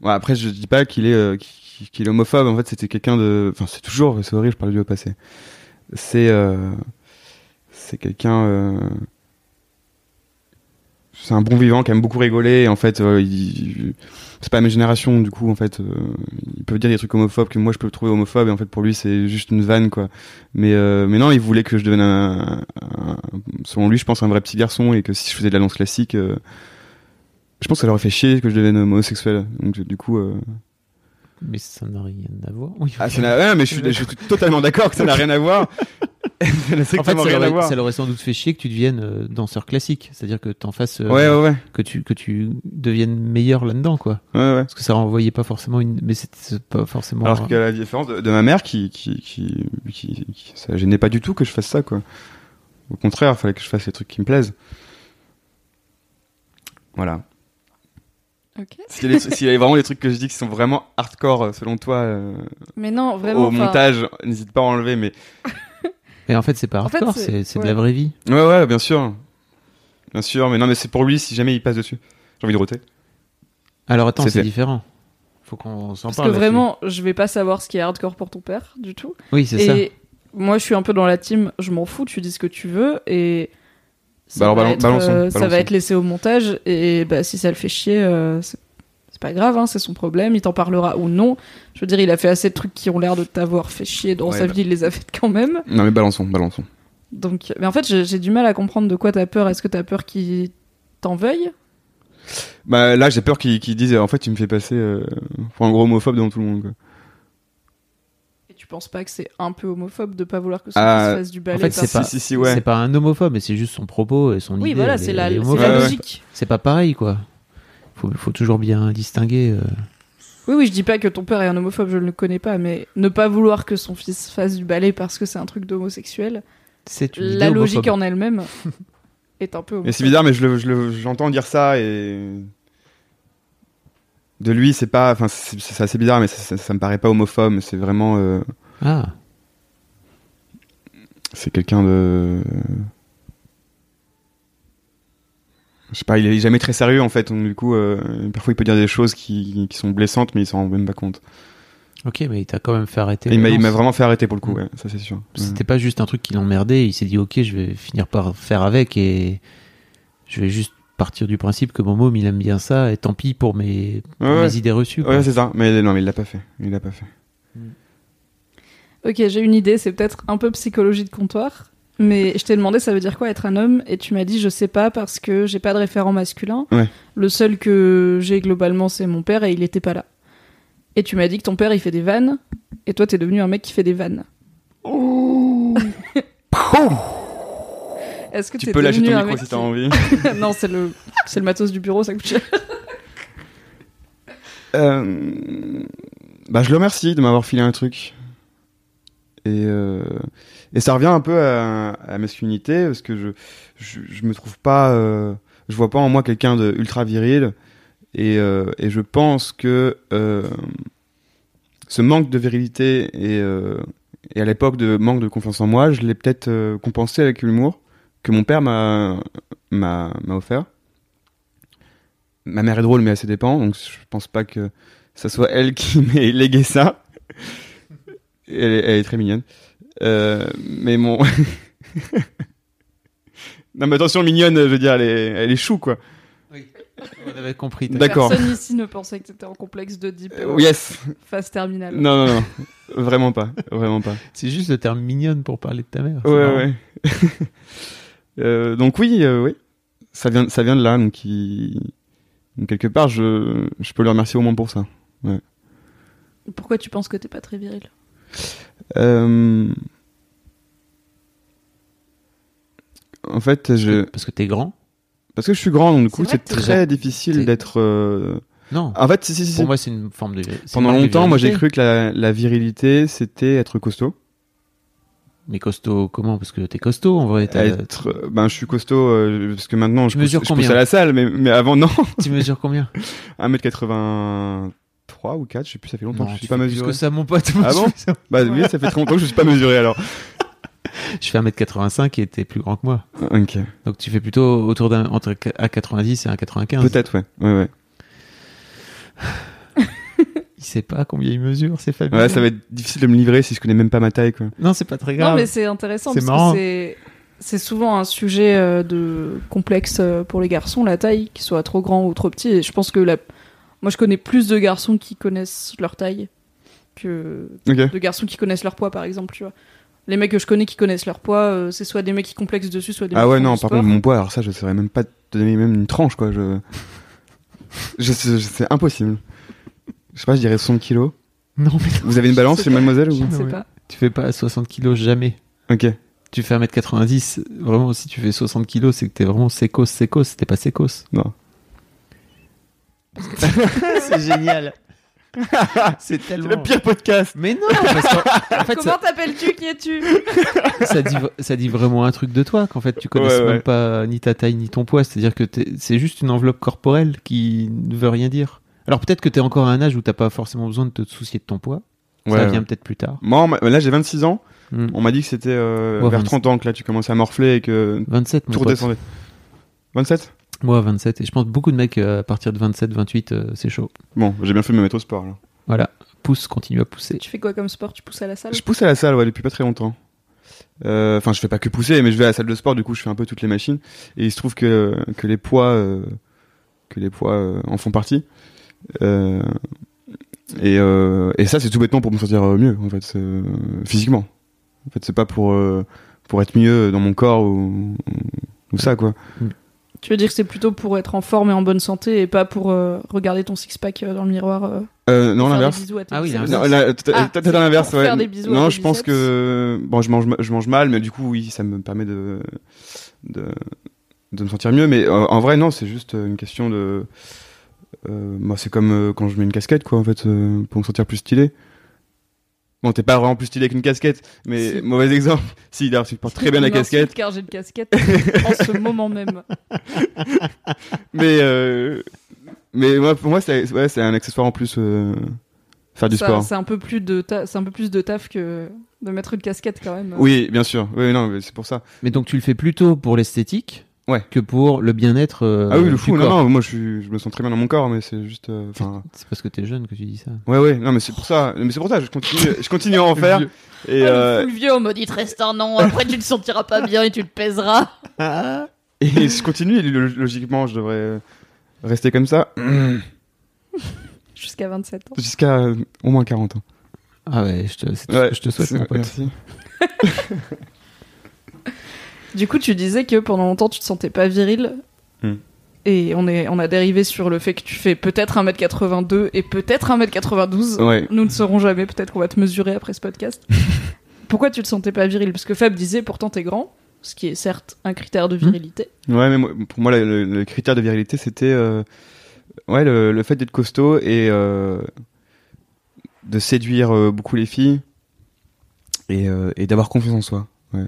Ouais, après, je dis pas qu'il est, euh, qu'il qu'il est homophobe. En fait, c'était quelqu'un de. Enfin, c'est toujours. C'est horrible, je parle du au passé. C'est. euh, C'est quelqu'un. euh, C'est un bon vivant qui aime beaucoup rigoler. En fait, euh, il... c'est pas même génération. Du coup, en fait, euh, ils peuvent dire des trucs homophobes que moi je peux trouver homophobes. Et en fait, pour lui, c'est juste une vanne, quoi. Mais, mais non, il voulait que je devienne un, Selon lui, je pense un vrai petit garçon et que si je faisais de la danse classique. Je pense que ça leur aurait fait chier que je devienne homosexuel. Donc, du coup. Mais ça n'a rien à voir. Oui. ah, ça n'a ouais, mais je suis, je suis totalement d'accord que ça n'a rien à voir. ça n'a en fait, ça rien à l'aurait, voir. ça l'aurait sans doute fait chier que tu deviennes euh, danseur classique. C'est-à-dire que t'en fasses. euh, Ouais, ouais, ouais, Que, tu, que tu deviennes meilleur là-dedans, quoi. ouais, ouais. Parce que ça renvoyait pas forcément une. Mais c'est pas forcément. Alors que la différence de, de ma mère qui, qui, qui, qui, qui- ça gênait pas du tout que je fasse ça, quoi. Au contraire, il fallait que je fasse les trucs qui me plaisent. Voilà. Ok. S'il y, y a vraiment des trucs que je dis qui sont vraiment hardcore euh, selon toi euh, Mais non, vraiment. au montage, n'hésite pas à enlever. Mais en fait, c'est pas En fait, hardcore, c'est- de la vraie vie. ouais, ouais, bien sûr, bien sûr. Mais non, mais c'est pour lui si jamais il passe dessus. J'ai envie de roter. Alors attends, C'est différent. Faut qu'on s'en Parce parle. que là-dessus. vraiment, je vais pas savoir ce qui est hardcore pour ton père, du tout. Oui, c'est ça. Et moi, je suis un peu dans la team, je m'en fous, tu dis ce que tu veux, et ça, Bah alors, va, balan- être, balançons, euh, ça va être laissé au montage, et bah, si ça le fait chier, euh, c'est pas grave, hein, c'est son problème, il t'en parlera ou non. Je veux dire, il a fait assez de trucs qui ont l'air de t'avoir fait chier dans Ouais, sa bah. vie, il les a fait quand même. Non, mais balançons, balançons. Donc, mais en fait, j'ai du mal à comprendre de quoi t'as peur. Est-ce que t'as peur qu'il t'en veuille? Bah là, j'ai peur qu'ils qu'ils disent en fait, tu me fais passer euh, pour un gros homophobe devant tout le monde. Quoi. Penses pas que c'est un peu homophobe de pas vouloir que son Ah, fils fasse du ballet fait, c'est pas- Si, si, si, ouais. C'est pas un homophobe, mais c'est juste son propos et son Oui, idée. voilà, elle c'est est- la, logique. C'est pas pareil, quoi. Faut, faut toujours bien distinguer. euh. Oui, oui, je dis pas que ton père est un homophobe, je ne le connais pas, mais ne pas vouloir que son fils fasse du ballet parce que c'est un truc d'homosexuel, C'est la idée logique homophobe. en elle-même est un peu Mais homophobe. c'est bizarre, mais je le- je le- j'entends dire ça et de lui, c'est pas, enfin, c'est assez bizarre, mais ça, ça- ça me paraît pas homophobe. C'est vraiment, euh, Ah, c'est quelqu'un de, je sais pas, il est jamais très sérieux en fait. Donc, du coup, euh, parfois il peut dire des choses qui, qui sont blessantes, mais il s'en rend même pas compte. ok, mais il t'a quand même fait arrêter. Il m'a- vraiment fait arrêter pour le coup, ouais, ça c'est sûr. C'était pas juste un truc qui l'emmerdait. Il s'est dit, ok, je vais finir par faire avec et je vais juste partir du principe que mon môme il aime bien ça et tant pis pour mes, pour Ouais, mes ouais. idées reçues. quoi. Ouais, c'est ça. Mais non, mais il l'a pas fait. Il l'a pas fait. Ok, j'ai une idée, c'est peut-être un peu psychologie de comptoir, mais je t'ai demandé ça veut dire quoi être un homme, et tu m'as dit je sais pas parce que j'ai pas de référent masculin. Ouais. Le seul que j'ai globalement c'est mon père et il était pas là. Et tu m'as dit que ton père il fait des vannes, et toi t'es devenu un mec qui fait des vannes. Est-ce que Tu peux lâcher ton micro si t'as envie. non, c'est le, c'est le matos du bureau, ça coûte cher. Euh, bah, je le remercie de m'avoir filé un truc. Et, euh, et ça revient un peu à, à masculinité, parce que je, je, je me trouve pas. euh, je vois pas en moi quelqu'un de ultra viril. Et, euh, et je pense que euh, ce manque de virilité et, et à l'époque de manque de confiance en moi, je l'ai peut-être compensé avec l'humour que mon père m'a m'a m'a offert. Ma mère est drôle, mais elle se dépend, donc je pense pas que ça soit elle qui m'ait légué ça. Elle est, elle est très mignonne. Euh, mais mon. non, mais attention, mignonne, je veux dire, elle est, elle est chou, quoi. On avait compris. D'accord. Personne ici ne pensait que t'étais en complexe de deep Euh, yes. phase terminale. Non, non, non. Vraiment pas. Vraiment pas. C'est juste le terme mignonne pour parler de ta mère. Ouais, marrant. ouais. Euh, donc oui, euh, oui. Ça vient, ça vient de là, donc, il... donc quelque part, je, je peux le remercier au moins pour ça. Pourquoi tu penses que t'es pas très viril? Euh... En fait, je... Parce que t'es grand? Parce que je suis grand, donc du C'est coup, c'est très difficile d'être. euh, Non. En fait, si, si, si. Pour moi, c'est une forme de. Pendant de longtemps, moi, j'ai cru que la, la virilité, c'était être costaud. Mais costaud, comment? Parce que t'es costaud en vrai. Être, ben, je suis costaud euh, parce que maintenant, je Tu pousse, mesures je pousse combien? à la salle, mais, mais avant, non. Tu mesures combien? 1m83 ou 4, je sais plus, ça fait longtemps que je suis pas mesuré. que ça, mon pote. Ah bon? Bah oui, ça fait très longtemps que je suis pas mesuré alors. Je fais 1m85 et t'es plus grand que moi. Ok. Donc tu fais plutôt autour d'un entre à 90 et un 95. Peut-être, ouais. Ouais, ouais. Il sait pas combien il mesure, c'est fabuleux. Ouais, ça va être difficile de me livrer si je connais même pas ma taille, quoi. Non, c'est pas très grave. Non, mais c'est intéressant parce marrant. que c'est c'est souvent un sujet euh, de complexe euh, pour les garçons, la taille, qu'ils soient trop grands ou trop petits. Et je pense que la... moi, je connais plus de garçons qui connaissent leur taille que de garçons qui connaissent leur poids, par exemple. Tu vois, les mecs que je connais qui connaissent leur poids, euh, c'est soit des mecs qui complexent dessus, soit des Ah mecs ouais, qui non, par contre, mon poids, alors ça, je saurais même pas te donner même une tranche, quoi. Je... je, je- c'est impossible. Je sais pas, je dirais 60 kilos. Non, mais Vous avez une balance C'est chez mademoiselle Je ou... ne sais pas. tu fais pas 60 kilos jamais. Ok. Tu fais 1m90, vraiment, si tu fais 60 kilos, c'est que t'es vraiment sécos, sécos, t'es pas sécos. Non. c'est génial. C'est C'est tellement. le pire podcast. Mais non, parce qu'en en fait, Comment ça, t'appelles-tu Qui es-tu ça dit, ça dit vraiment un truc de toi qu'en fait tu connais Ouais, ouais. même pas ni ta taille ni ton poids. C'est-à-dire que t'es- c'est juste une enveloppe corporelle qui ne veut rien dire. Alors peut-être que t'es encore à un âge où t'as pas forcément besoin de te soucier de ton poids. ça vient peut-être plus tard. Moi, on là, j'ai 26 ans. Hmm. On m'a dit que c'était euh, Ouais, vers 26. 30 ans que là, tu commençais à morfler et que 27, mon tout redescendait. 27 Moi, 27. Et je pense que beaucoup de mecs euh, à partir de 27, 28, euh, c'est chaud. Bon, j'ai bien fait de me mettre au sport. Là. Voilà. Pousse, continue à pousser. Tu fais quoi comme sport? Tu pousses à la salle? Je pousse à la salle ouais, depuis pas très longtemps. Euh, Enfin, je fais pas que pousser, mais je vais à la salle de sport. Du coup, je fais un peu toutes les machines. Et il se trouve que que les poids, euh, que les poids euh, en font partie. Euh, et euh, et ça, c'est tout bêtement pour me sentir euh, mieux, en fait, physiquement. En fait, c'est pas pour euh, pour être mieux dans mon corps ou ou ça quoi. Tu veux dire que c'est plutôt pour être en forme et en bonne santé et pas pour euh, regarder ton six-pack dans le miroir euh, Euh, non, l'inverse. Ah oui, biceps l'inverse. Ah, ouais. non, je pense biceps. que bon, je mange, je mange mal, mais du coup, oui, ça me permet de de, de me sentir mieux. Mais euh, en vrai, non, c'est juste une question de. Euh, moi, c'est comme euh, quand je mets une casquette, quoi, en fait, euh, pour me sentir plus stylé. Bon, t'es pas vraiment plus stylé qu'une casquette, mais Si. mauvais exemple. Si, d'ailleurs, tu portes très bien la casquette, Car j'ai une casquette en ce moment même. mais euh, mais moi, pour moi, c'est ouais, c'est un accessoire en plus. euh, faire du Ça, sport. C'est un peu plus de c'est un peu plus de taf que de mettre une casquette quand même. Oui, bien sûr. Oui, non, c'est pour ça. Mais donc tu le fais plutôt pour l'esthétique Ouais. que pour le bien-être. euh, ah oui, le fou, non, corps. non, moi je, suis, je me sens très bien dans mon corps, mais c'est juste. euh, C'est parce que t'es jeune que tu dis ça. ouais, ouais, non, mais c'est pour ça. Mais c'est pour ça, je continue, je continue à en faire. Vieux. Et, Ah, euh, le full vieux, on m'a dit te reste un an, après tu te sentiras pas bien et tu te pèseras. et je continue, et logiquement, je devrais rester comme ça Jusqu'à 27 ans. jusqu'à euh, au moins 40 ans. Ah ouais, je te, c'est tout ce Ouais, que je te souhaite, mon pote. Merci. Du coup, tu disais que pendant longtemps tu te sentais pas viril. Hmm. Et on, est, on a dérivé sur le fait que tu fais peut-être 1m82 et peut-être 1m92. Ouais. Nous ne saurons jamais, peut-être qu'on va te mesurer après ce podcast. Pourquoi tu te sentais pas viril? Parce que Fab disait pourtant t'es grand, ce qui est certes un critère de virilité. Ouais, mais moi- pour moi, le, le- le critère de virilité, c'était euh, ouais, le, le fait d'être costaud et euh, de séduire euh, beaucoup les filles et, et d'avoir confiance en soi. Ouais.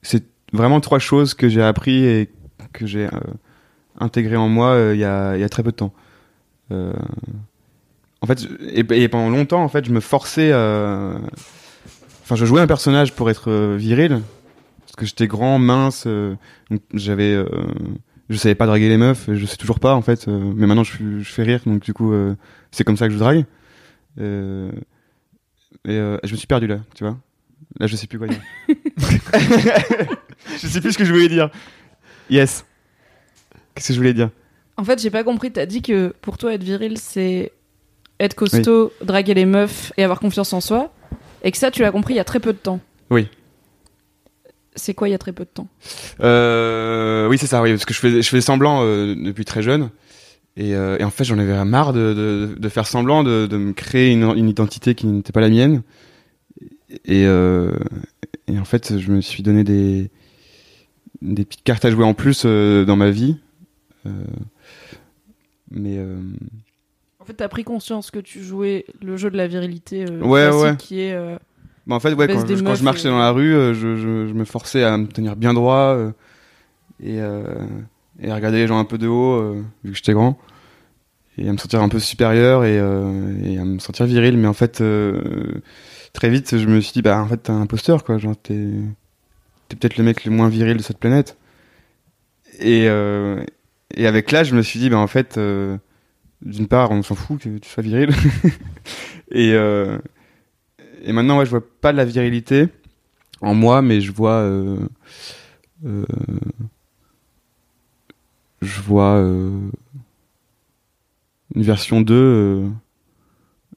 C'est vraiment trois choses que j'ai appris et que j'ai euh, intégré en moi euh, il y, a, très peu de temps. Euh, en fait, et, pendant longtemps, en fait, je me forçais. Enfin, je jouais un personnage pour être viril parce que j'étais grand, mince. euh, j'avais, je savais pas draguer les meufs, je sais toujours pas en fait. mais maintenant je, je fais rire, donc du coup c'est comme ça que je drague. Et je me suis perdu là, tu vois. Là je sais plus quoi dire. je sais plus ce que je voulais dire. Yes. Qu'est-ce que je voulais dire? En fait, j'ai pas compris. T'as dit que pour toi, être viril, c'est être costaud, draguer les meufs et avoir confiance en soi. Et que ça, tu l'as compris il y a très peu de temps. Oui. C'est quoi il y a très peu de temps? Euh, oui, c'est ça, oui, parce que je fais, je fais semblant euh, depuis très jeune. Et, euh, et en fait, j'en avais marre de, de, de faire semblant, de, de me créer une, une identité qui n'était pas la mienne. Et, euh, et en fait, je me suis donné des, des petites cartes à jouer en plus euh, dans ma vie. Euh, mais En fait, t'as pris conscience que tu jouais le jeu de la virilité Ouais, ouais. qui est. bah, en fait, ouais, quand, je, quand meufs je marchais et- dans la rue, je, je, je me forçais à me tenir bien droit et, et à regarder les gens un peu de haut, vu que j'étais grand, et à me sentir un peu supérieur et, euh, et à me sentir viril. Mais en fait, euh, très vite, je me suis dit, bah en fait, t'es un imposteur, quoi. Genre, t'es t'es peut-être le mec le moins viril de cette planète. Et, euh, et avec l'âge, je me suis dit, bah en fait, euh, d'une part, on s'en fout que tu sois viril. et, euh, et maintenant, ouais, je vois pas de la virilité en moi, mais je vois. euh, euh, je vois euh, une version 2 euh,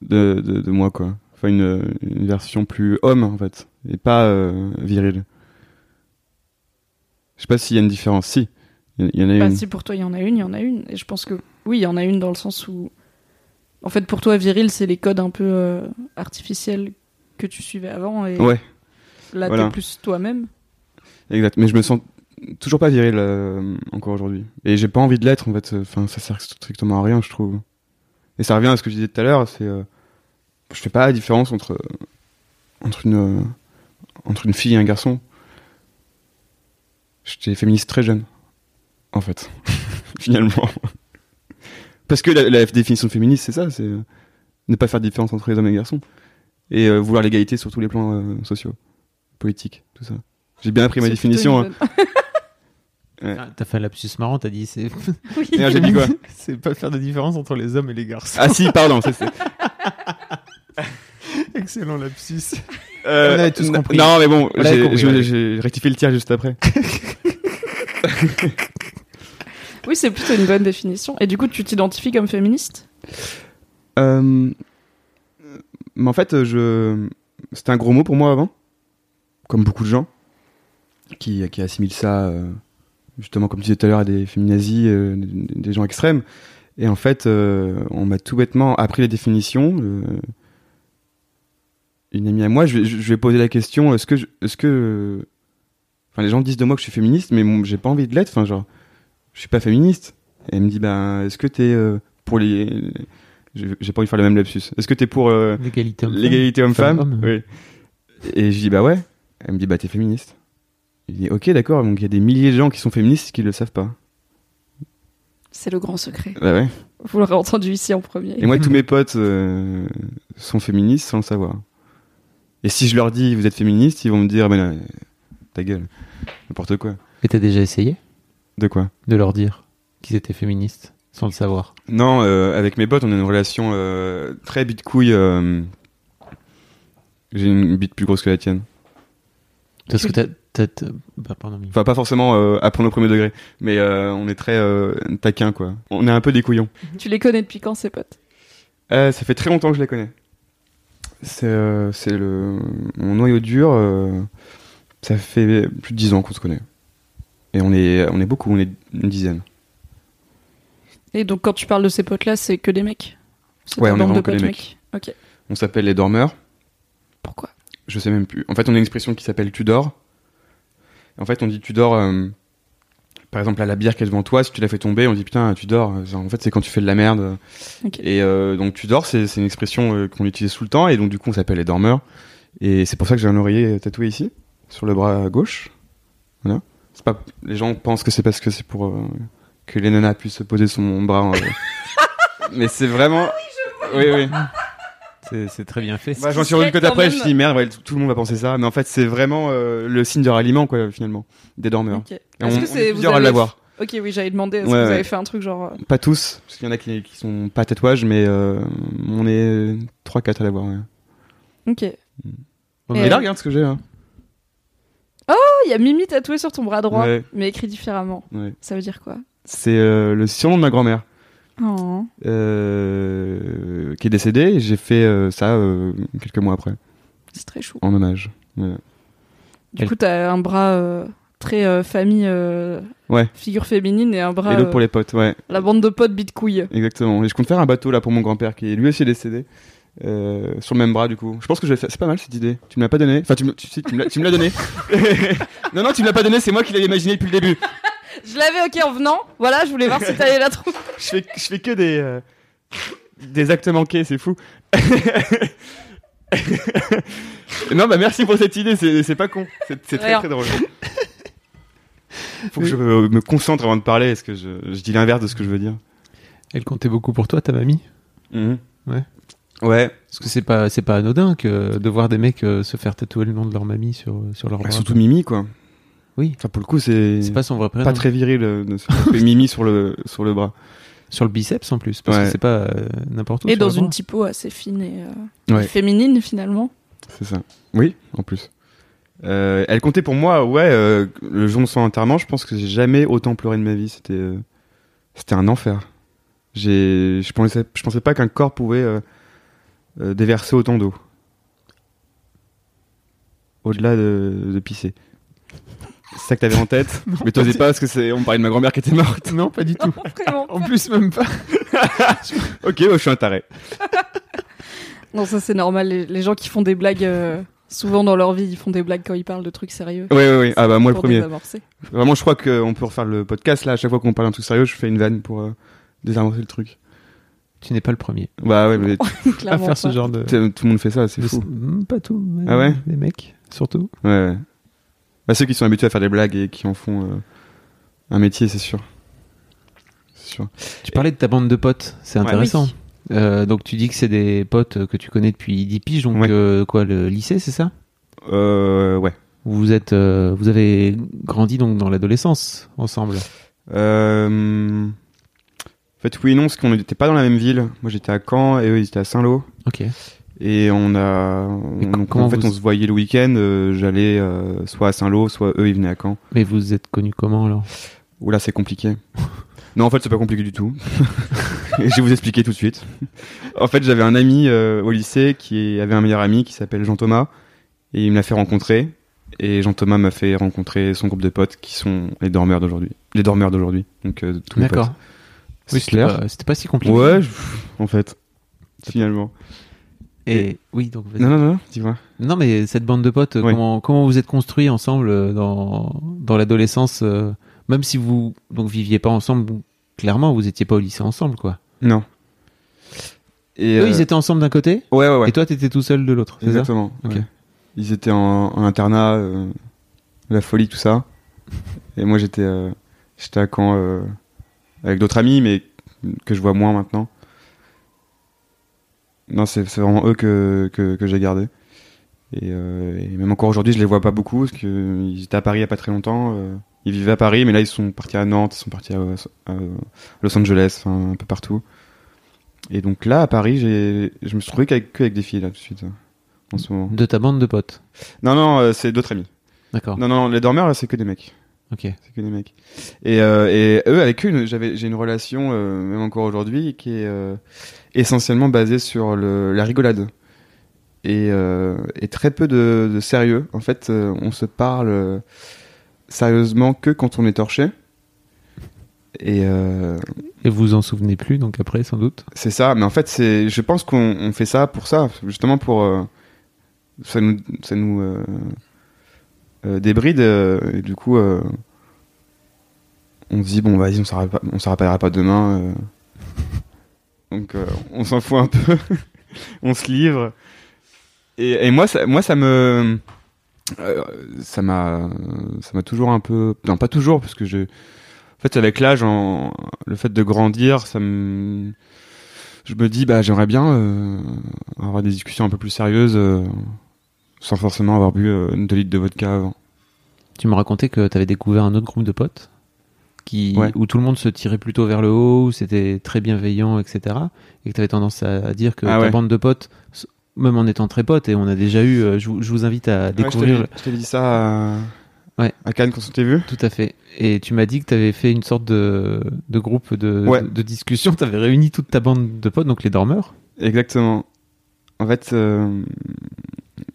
de, de, de moi, quoi. Une, une version plus homme, en fait, et pas euh, viril. Je sais pas s'il y a une différence. Si, il y, il y en a Bah, une. si pour toi il y en a une, il y en a une. Et je pense que oui, il y en a une dans le sens où. En fait, pour toi, viril, c'est les codes un peu euh, artificiels que tu suivais avant. Et Ouais, là, voilà. t'es plus toi-même. exact. Mais je me sens toujours pas viril euh, encore aujourd'hui. Et j'ai pas envie de l'être, en fait. Enfin, ça sert strictement à rien, je trouve. Et ça revient à ce que je disais tout à l'heure, c'est euh, je fais pas la différence entre entre une entre une fille et un garçon. J'étais féministe très jeune, en fait, finalement. Parce que la, la définition de féministe, c'est ça, c'est euh, ne pas faire de différence entre les hommes et les garçons. Et euh, vouloir l'égalité sur tous les plans euh, sociaux, politiques, tout ça. J'ai bien appris ma définition. hein. Ah, T'as fait un lapsus marrant, t'as dit c'est. Oui. J'ai dit quoi c'est pas faire de différence entre les hommes et les garçons. Ah si, pardon. c'est- c'est- Excellent lapsus. Euh, On avait tous compris. Non, mais bon, j'ai rectifié le tir juste après. Oui, c'est plutôt une bonne définition. Et du coup, tu t'identifies comme féministe? Euh, mais en fait, je... c'était un gros mot pour moi avant, comme beaucoup de gens qui, qui assimilent ça, euh, justement, comme tu disais tout à l'heure, à des féminazis, euh, des, gens extrêmes. Et en fait, euh, on m'a tout bêtement appris les définitions. Une amie à moi, je, lui- je, ai posé la question est-ce que, je- est-ce que, enfin, les gens disent de moi que je suis féministe, mais moi, j'ai pas envie de l'être. Enfin, genre, je suis pas féministe. Et elle me dit ben, est-ce que t'es euh, pour les, j'ai j'ai pas envie de faire le même lapsus. Est-ce que t'es pour euh, L'égalité homme-femme. l'égalité homme-femme? Femme-homme. Oui. Et je dis bah ouais. Elle me dit bah t'es féministe. Je dis ok d'accord donc il y a des milliers de gens qui sont féministes qui le savent pas. C'est le grand secret. Bah ouais. Vous l'aurez entendu ici en premier. Et moi tous mes potes euh, sont féministes sans le savoir. Et si je leur dis vous êtes féministe ils vont me dire mais non, ta gueule n'importe quoi. Et t'as déjà essayé De quoi? De leur dire qu'ils étaient féministes sans le savoir? Non euh, avec mes potes on a une relation euh, très bite couille. euh, J'ai une bite plus grosse que la tienne. Parce que t'as. t'as- t'as- Bah, pardon, mais- Enfin, pas forcément euh, à prendre au premier degré, mais euh, on est très euh, taquin, quoi. On est un peu des couillons. Tu les connais depuis quand, ces potes? Euh, ça fait très longtemps que je les connais. C'est euh, c'est le mon noyau dur. euh, ça fait plus de dix ans qu'on se connaît. Et on est on est beaucoup, on est une dizaine. Et donc, quand tu parles de ces potes-là, c'est que des mecs? C'est Ouais, on est vraiment que des mecs. Ok. On s'appelle les dormeurs. Pourquoi? Je sais même plus. En fait, on a une expression qui s'appelle tu dors. En fait, on dit tu dors. euh, par exemple, la bière qui est devant toi, si tu la fais tomber, on dit putain, tu dors. Genre, en fait, c'est quand tu fais de la merde. Et euh, donc, tu dors, c'est une expression euh, qu'on utilise tout le temps. Et donc, du coup, on s'appelle les dormeurs. Et c'est pour ça que j'ai un oreiller tatoué ici, sur le bras gauche. Voilà. C'est pas. Les gens pensent que c'est parce que c'est pour euh, que les nanas puissent se poser sur mon bras. Mais c'est vraiment. Oui, oui. C'est c'est très bien fait. Bah, j'en suis rendu compte après, même- je me suis dit merde, ouais, tout, tout le monde va penser ça, mais en fait c'est vraiment euh, le signe de ralliement quoi finalement, des dormeurs. Ok. Et Est-ce on, que c'est est vous plusieurs à avez- l'avoir. Ok, oui, j'allais demander. Est-ce Ouais, que vous avez fait un truc genre euh, Pas tous, parce qu'il y en a qui, qui sont pas tatouages, mais euh, on est 3-4 à l'avoir. Ouais. Ok. Et- là regarde ce que j'ai. Hein. Oh, il y a Mimi tatoué sur ton bras droit, Ouais. mais écrit différemment. Ouais. Ça veut dire quoi? C'est euh, le surnom de ma grand-mère Oh. euh, qui est décédée. et J'ai fait euh, ça euh, quelques mois après, C'est très chou. en hommage. Ouais. Du Elle- coup, t'as un bras très famille, Ouais. figure féminine et un bras. Et l'autre pour les potes, ouais. La bande de potes bite couille. Exactement. Et je compte faire un bateau là pour mon grand-père qui est lui aussi décédé. euh, sur le même bras du coup. Je pense que je vais faire. C'est pas mal cette idée. Tu me l'as pas donné. Enfin, tu me, tu me l'as donné. non, non, tu me l'as pas donné. C'est moi qui l'ai imaginé depuis le début. Je l'avais ok en venant. Voilà, je voulais voir si t'allais la trouver. Je fais, je fais que des euh, des actes manqués. C'est fou. non, bah merci pour cette idée. C'est c'est pas con. C'est c'est très Rien. très drôle. Faut que je me, me concentre avant de parler. Est-ce que je, je dis l'inverse de ce que je veux dire Elle comptait beaucoup pour toi, ta mamie? Ouais. Ouais. Parce que c'est pas, c'est pas anodin que de voir des mecs euh, se faire tatouer le nom de leur mamie sur, sur leur Bah, bras. surtout Mimi quoi. Oui. Enfin pour le coup c'est C'est pas son vrai prénom. pas très viril euh, Mimi sur le sur le bras. Sur le biceps en plus, parce Ouais. que c'est pas euh, n'importe où. Et dans une typo assez fine et, euh, Ouais. et féminine finalement. C'est ça. Oui, en plus. Euh, elle comptait pour moi, ouais, euh, le jour de son enterrement, je pense que j'ai jamais autant pleuré de ma vie. C'était, euh, c'était un enfer. J'ai, je pensais, je pensais pas qu'un corps pouvait euh, euh, déverser autant d'eau. Au-delà de, de pisser. C'est ça que t'avais en tête, mais t'osais pas parce que c'est, on parlait de ma grand-mère qui était morte. Non, pas du tout. En plus, même pas. ok, ouais, je suis un taré. Non, ça c'est normal. Les, les gens qui font des blagues, euh, souvent dans leur vie, ils font des blagues quand ils parlent de trucs sérieux. Oui, oui, oui. Ah bah moi le premier. désamorcer. Vraiment, je crois qu'on peut refaire le podcast là. À chaque fois qu'on parle d'un truc sérieux, je fais une vanne pour euh, désamorcer le truc. Tu n'es pas le premier Bah ouais, mais à Clairement faire ce genre de. tout le monde fait ça, c'est fou. Hmm, Pas tout. mais Ah ouais Les mecs, surtout. Ouais, ouais. Bah, ceux qui sont habitués à faire des blagues et qui en font euh, un métier, c'est sûr. C'est sûr. Tu parlais de ta bande de potes, c'est Ouais. intéressant. Euh, donc tu dis que c'est des potes que tu connais depuis 10 piges, donc Ouais. euh, quoi, le lycée, c'est ça? Euh, ouais. Vous êtes, euh, vous avez grandi donc dans l'adolescence ensemble? Euh... En fait, oui et non, parce qu'on n'était pas dans la même ville. Moi, j'étais à Caen et eux, ils étaient à Saint-Lô. Ok. Et on a. Et on- donc, en fait, vous- on se voyait le week-end. euh, J'allais euh, soit à Saint-Lô, soit eux, ils venaient à Caen. Mais vous êtes connus comment alors? Oula, c'est compliqué. non, en fait, c'est pas compliqué du tout. Et je vais vous expliquer tout de suite. En fait, j'avais un ami euh, au lycée qui avait un meilleur ami qui s'appelle Jean-Thomas. Et il me l'a fait rencontrer. Et Jean-Thomas m'a fait rencontrer son groupe de potes qui sont les dormeurs d'aujourd'hui. Les dormeurs d'aujourd'hui. Donc, tous D'accord. potes. Oui, C'est c'était pas, si compliqué. Ouais, je- en fait. Finalement. Et oui, donc. Non, non, non, dis-moi. Non, mais cette bande de potes, Oui. comment comment vous êtes construits ensemble euh, dans dans l'adolescence, euh, même si vous donc viviez pas ensemble, vous- clairement vous étiez pas au lycée ensemble, quoi. Non. Et, Eux, euh, ils étaient ensemble d'un côté, Ouais, ouais, ouais. et toi, t'étais tout seul de l'autre. Ça? Exactement. Ouais. Ils étaient en, en internat, euh, la folie, tout ça. Et moi, j'étais euh, j'étais à Caen euh, avec d'autres amis, mais que je vois moins maintenant. Non, c'est vraiment eux que, que, que j'ai gardé. Et, euh, et même encore aujourd'hui, je les vois pas beaucoup parce qu'ils étaient à Paris il y a pas très longtemps. euh, ils vivaient à Paris, mais là, ils sont partis à Nantes, ils sont partis à, à Los Angeles, un peu partout. Et donc là, à Paris, je me suis trouvé qu'avec, que avec des filles là tout de suite, en ce moment. De ta bande de potes? Non, non, euh, c'est d'autres amis. D'accord. Non, non, les dormeurs, c'est que des mecs. Ok. C'est que des mecs. Et, euh, et eux, avec eux, j'avais, j'ai une relation, euh, même encore aujourd'hui, qui est euh, essentiellement basée sur le, la rigolade. Et, et très peu de, de sérieux. En fait, on se parle sérieusement que quand on est torché. Et Et vous vous en souvenez plus, donc après, sans doute. c'est ça. Mais en fait, c'est, je pense qu'on on fait ça pour ça, justement pour ça nous, ça nous euh, euh, débride. euh, et du coup, euh, on se dit bon, vas-y, on s'en pas- rappellera pas demain. Donc, on s'en fout un peu. on se livre. Et, moi, ça, moi, ça me, ça m'a, toujours un peu, non, pas toujours, parce que je, en fait, avec l'âge, le fait de grandir, ça me, je me dis, bah, j'aimerais bien avoir des discussions un peu plus sérieuses, sans forcément avoir bu euh, 2 litres de vodka avant. Tu me racontais que t'avais découvert un autre groupe de potes qui, Ouais. où tout le monde se tirait plutôt vers le haut, où c'était très bienveillant, etc. Et que t'avais tendance à, dire que Ah ta ouais. bande de potes, même en étant très potes, et on a déjà eu, euh, je, vous- je vous invite à découvrir. Ouais, je t'avais dit ça à, Ouais. à Cannes quand on s'était vu. Tout à fait. Et tu m'as dit que tu avais fait une sorte de, de groupe de, de discussion. Tu avais réuni toute ta bande de potes, donc les dormeurs. Exactement. En fait, euh,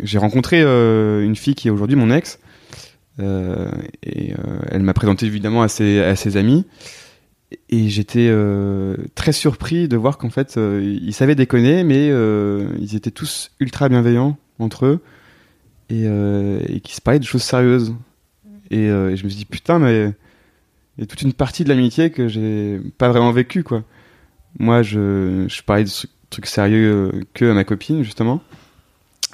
j'ai rencontré euh, une fille qui est aujourd'hui mon ex. euh, et euh, elle m'a présenté évidemment à ses, à ses amis. Et j'étais très surpris de voir qu'en fait, ils savaient déconner, mais ils étaient tous ultra bienveillants entre eux. Et, et se parlaient de choses sérieuses. Et, je me suis dit, putain, mais il y a toute une partie de l'amitié que j'ai pas vraiment vécue, quoi. Moi, je, je parlais de trucs sérieux que à ma copine, justement.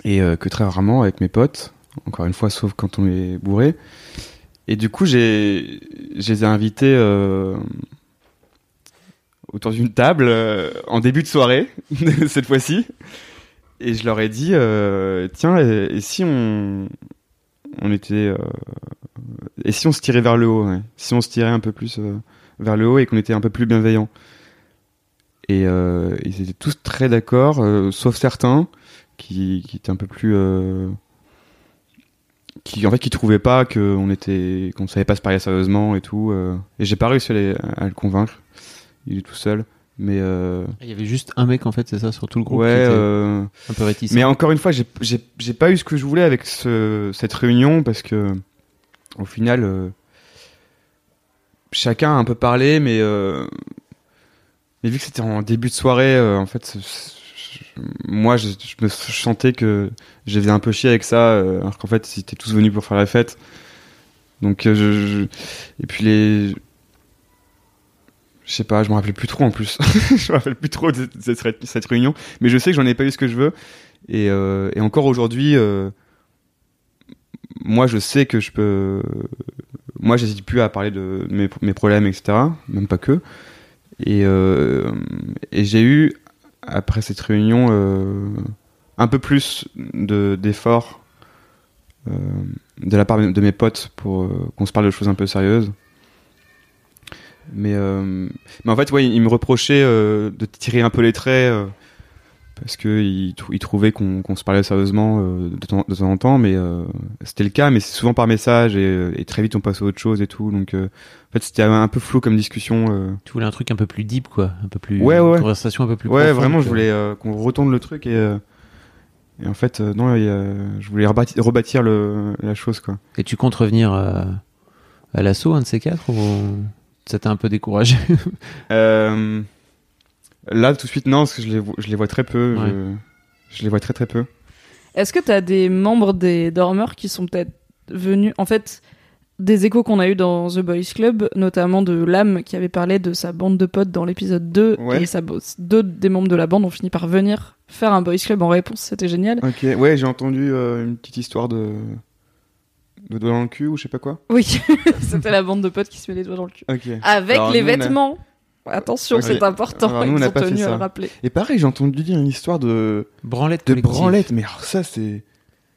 Et euh, que très rarement avec mes potes. Encore une fois, sauf quand on est bourré. Et du coup, j'ai, je les ai invités euh, autour d'une table euh, en début de soirée, cette fois-ci. Et je leur ai dit, tiens, et, si on, on était, et si on se tirait vers le haut, ouais. si on se tirait un peu plus vers le haut et qu'on était un peu plus bienveillant. Et ils étaient tous très d'accord, sauf certains qui, qui étaient un peu plus, euh, qui en fait qui trouvaient pas qu'on était, qu'on savait pas se parler sérieusement et tout. euh. et j'ai pas réussi à, les- à le convaincre. Il est tout seul, mais euh, Il y avait juste un mec, en fait, c'est ça, sur tout le groupe. ouais. était euh, un peu réticent. mais encore une fois, j'ai- pas eu ce que je voulais avec ce, cette réunion parce que, au final, chacun a un peu parlé, mais, mais vu que c'était en début de soirée, en fait, moi, je, me sentais que je faisais un peu chier avec ça, euh, alors qu'en fait, ils étaient tous venus pour faire la fête. Donc, euh, je, et puis les, Je sais pas, je me rappelle plus trop en plus. je me rappelle plus trop de cette, cette- réunion, mais je sais que j'en ai pas eu ce que je veux. Et, euh, encore aujourd'hui, moi je sais que je peux. Moi j'hésite plus à parler de mes, mes problèmes, etc. Même pas que. Et j'ai eu, après cette réunion, euh, un peu plus de- d'efforts euh, de la part de mes potes pour euh, qu'on se parle de choses un peu sérieuses. Mais, mais en fait, ouais, me reprochait euh, de tirer un peu les traits parce que il, trou- il trouvait qu'on se parlait sérieusement euh, de, temps, de temps en temps, mais euh, c'était le cas, mais c'est souvent par message et, et très vite on passe à autre chose et tout. Donc, euh, en fait, c'était un peu flou comme discussion. euh. Tu voulais un truc un peu plus deep, quoi. Un peu plus. Ouais, ouais, une conversation un peu plus Ouais, profonde vraiment, je voulais euh, qu'on retourne le truc et, euh, et en fait, euh, non, il y a- je voulais rebâtir, rebâtir le, la chose, quoi. Et tu comptes revenir euh, à l'assaut, un de ces quatre, ou ça t'a un peu découragé? Euh, là, tout de suite, non, parce que je les, vois- je les vois très peu. Ouais. Je, je les vois très très peu. Est-ce que t'as des membres des dormeurs qui sont peut-être venus, en fait, des échos qu'on a eu dans The Boys Club, notamment de Lame qui avait parlé de sa bande de potes dans l'épisode 2, Ouais. et sa, deux des membres de la bande ont fini par venir faire un Boys Club en réponse, c'était génial. Ok, ouais, j'ai entendu euh, une petite histoire de. de doigt dans le cul ou je sais pas quoi. Oui, c'était la bande de potes qui se met les doigts dans le cul. Avec Alors, les nous, vêtements. Attention, c'est important, Alors, nous, on ils n'a ont pas fait tenu à ça. le rappeler. Et pareil, j'ai entendu dire une histoire de. Branlette de collective. branlette, mais alors ça, c'est.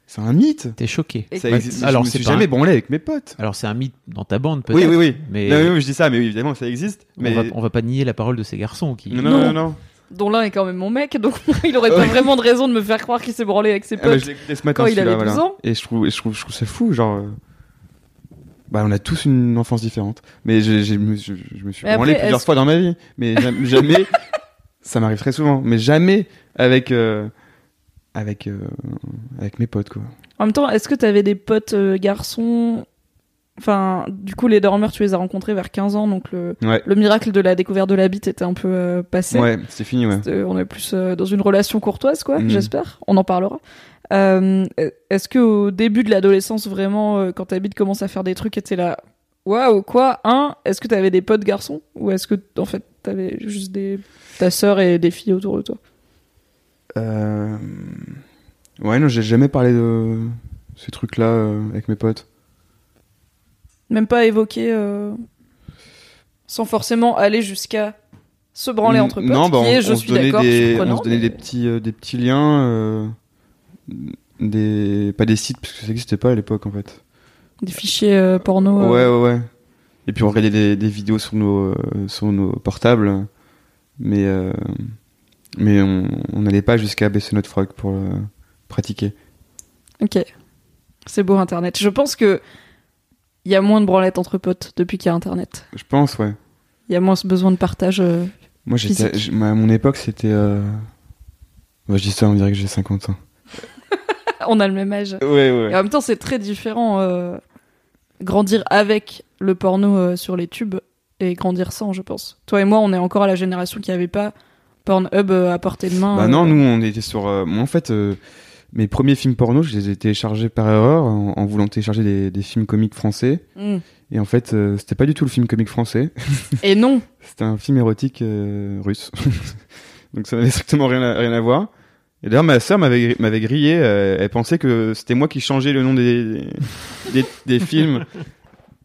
c'est un mythe. T'es choqué. Ça existe. alors, je me c'est suis jamais un- branlé avec mes potes. Alors c'est un mythe dans ta bande, peut-être. Oui, oui, oui. Mais Non, oui, oui, je dis ça, mais évidemment, ça existe. Mais. on, va, on va pas nier la parole de ces garçons qui. Non, non, non, Non. non. Dont l'un est quand même mon mec, donc il aurait pas vraiment de raison de me faire croire qu'il s'est branlé avec ses Ah, bah, potes. je écouté ce matin, quand il avait 12 voilà. ans. Et je trouve, je trouve, je trouve ça fou, genre. Bah, on a tous une enfance différente. Mais je, me suis- je me suis branlé plusieurs fois dans ma vie. Mais jam- jamais. ça m'arrive très souvent. Mais jamais avec. euh, avec. euh, avec mes potes, quoi. En même temps, est-ce que t'avais des potes euh, garçons? Enfin, du coup, les dormeurs, tu les as rencontrés vers 15 ans, donc le, Ouais. le miracle de la découverte de la bite était un peu euh, passé. Ouais, c'est fini, ouais. Euh, on est plus euh, dans une relation courtoise, quoi, Mhm. j'espère. On en parlera. Euh, Est-ce que au début de l'adolescence, vraiment, euh, quand ta bite commence à faire des trucs, et t'es là, waouh, quoi Un, est-ce que t'avais des potes garçons Ou est-ce que, en fait, t'avais juste des ta sœur et des filles autour de toi? Euh... Ouais, non, j'ai jamais parlé de ces trucs-là euh, avec mes potes. Même pas évoqué, euh, sans forcément aller jusqu'à se branler entre potes, Non, bah, qui on, est, je on suis d'accord, des, on se donnait mais- des petits, euh, des petits liens, euh, des, pas des sites parce que ça n'existait pas à l'époque en fait. des fichiers euh, porno. euh, Ouais, ouais, ouais. Et puis on regardait des, des vidéos sur nos, euh, sur nos portables, mais, euh, mais on n'allait pas jusqu'à baisser notre froc pour le pratiquer. Ok. C'est beau Internet. Je pense que il y a moins de branlettes entre potes depuis qu'il y a Internet. Je pense, ouais. Il y a moins ce besoin de partage. Moi, j'étais, à mon époque, c'était. Euh... ouais, je dis ça, on dirait que j'ai 50 ans. On a le même âge. Ouais, Et en même temps, c'est très différent euh, grandir avec le porno euh, sur les tubes et grandir sans, je pense. Toi et moi, on est encore à la génération qui avait pas Pornhub euh, à portée de main. Bah euh. non, nous on était sur. euh, moi en fait, euh, mes premiers films porno, je les ai téléchargés par erreur en, en voulant télécharger des, des films comiques français. Mm. Et en fait, euh, c'était pas du tout le film comique français. Et non. C'était un film érotique euh, russe. Donc ça n'avait strictement rien à, rien à voir. Et d'ailleurs, ma sœur m'avait gri- m'avait grillé. euh, elle pensait que c'était moi qui changeais le nom des, des, des films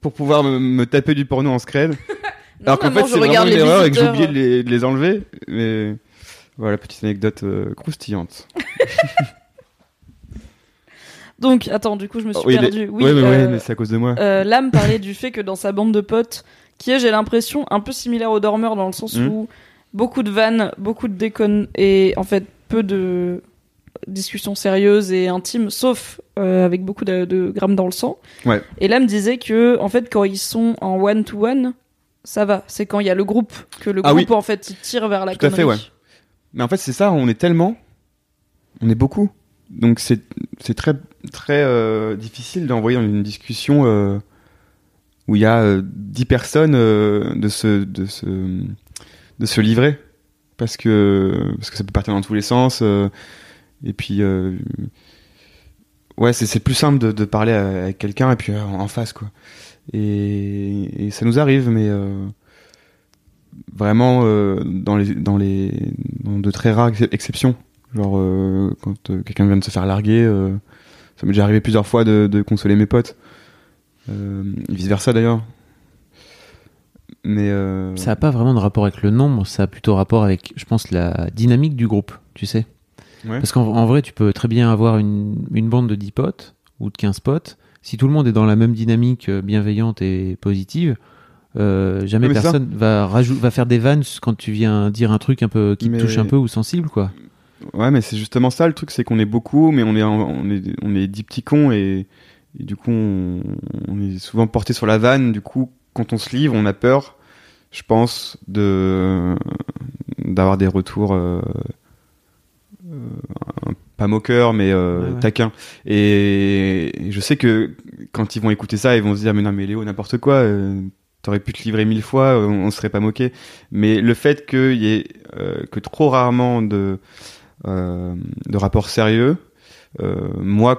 pour pouvoir me, me taper du porno en scred. Alors qu'en maman, fait, je c'est vraiment regarde une les erreur et que j'ai visiteurs. oublié de les, de les enlever. Mais voilà, petite anecdote euh, croustillante. Donc, attends, du coup, je me suis Oui, perdue. les- Oui, ouais, mais, ouais, euh, mais c'est à cause de moi. Euh, Lame parlait du fait que dans sa bande de potes, qui est, j'ai l'impression, un peu similaire aux dormeurs dans le sens Mhm. où beaucoup de vannes, beaucoup de déconnes et en fait peu de discussions sérieuses et intimes, sauf euh, avec beaucoup de, de grammes dans le sang. Ouais. Et Lame disait que, en fait, quand ils sont en one-to-one, ça va. C'est quand il y a le groupe que le Ah groupe, oui. en fait, il tire vers la Tout à fait, ouais. Mais en fait, c'est ça, on est tellement. On est beaucoup. Donc c'est très, très euh, difficile d'envoyer dans une discussion euh, où il y a euh, 10 personnes de, se, de, se, de se livrer. Parce que, parce que ça peut partir dans tous les sens. euh, et puis. euh, ouais, c'est plus simple de, de parler avec quelqu'un et puis euh, en face, quoi. Et, et ça nous arrive, mais. vraiment euh, dans les dans les dans de très rares ex- exceptions. Genre euh, quand quelqu'un vient de se faire larguer, ça m'est déjà arrivé plusieurs fois de, de consoler mes potes. Vice versa d'ailleurs. Mais euh, Ça n'a pas vraiment de rapport avec le nombre, ça a plutôt rapport avec, je pense, la dynamique du groupe, tu sais. ouais. Parce qu'en en vrai, tu peux très bien avoir une, une bande de 10 potes ou de 15 potes. Si tout le monde est dans la même dynamique euh, bienveillante et positive, euh, jamais mais ça- personne va, va faire des vannes quand tu viens dire un truc un peu qui Mais- te touche un peu ou sensible, quoi. Ouais, mais c'est justement ça le truc, c'est qu'on est beaucoup, mais on est, on est, on est dix petits cons et, et du coup, on, on est souvent porté sur la vanne. Du coup, quand on se livre, on a peur, je pense, de d'avoir des retours euh, euh, pas moqueurs, mais euh, Ouais, ouais. taquins. Et, et je sais que quand ils vont écouter ça, ils vont se dire mais non, mais Léo, n'importe quoi. euh, T'aurais pu te livrer mille fois, on, on serait pas moqué. Mais le fait qu'il y ait que trop rarement de de rapports sérieux, moi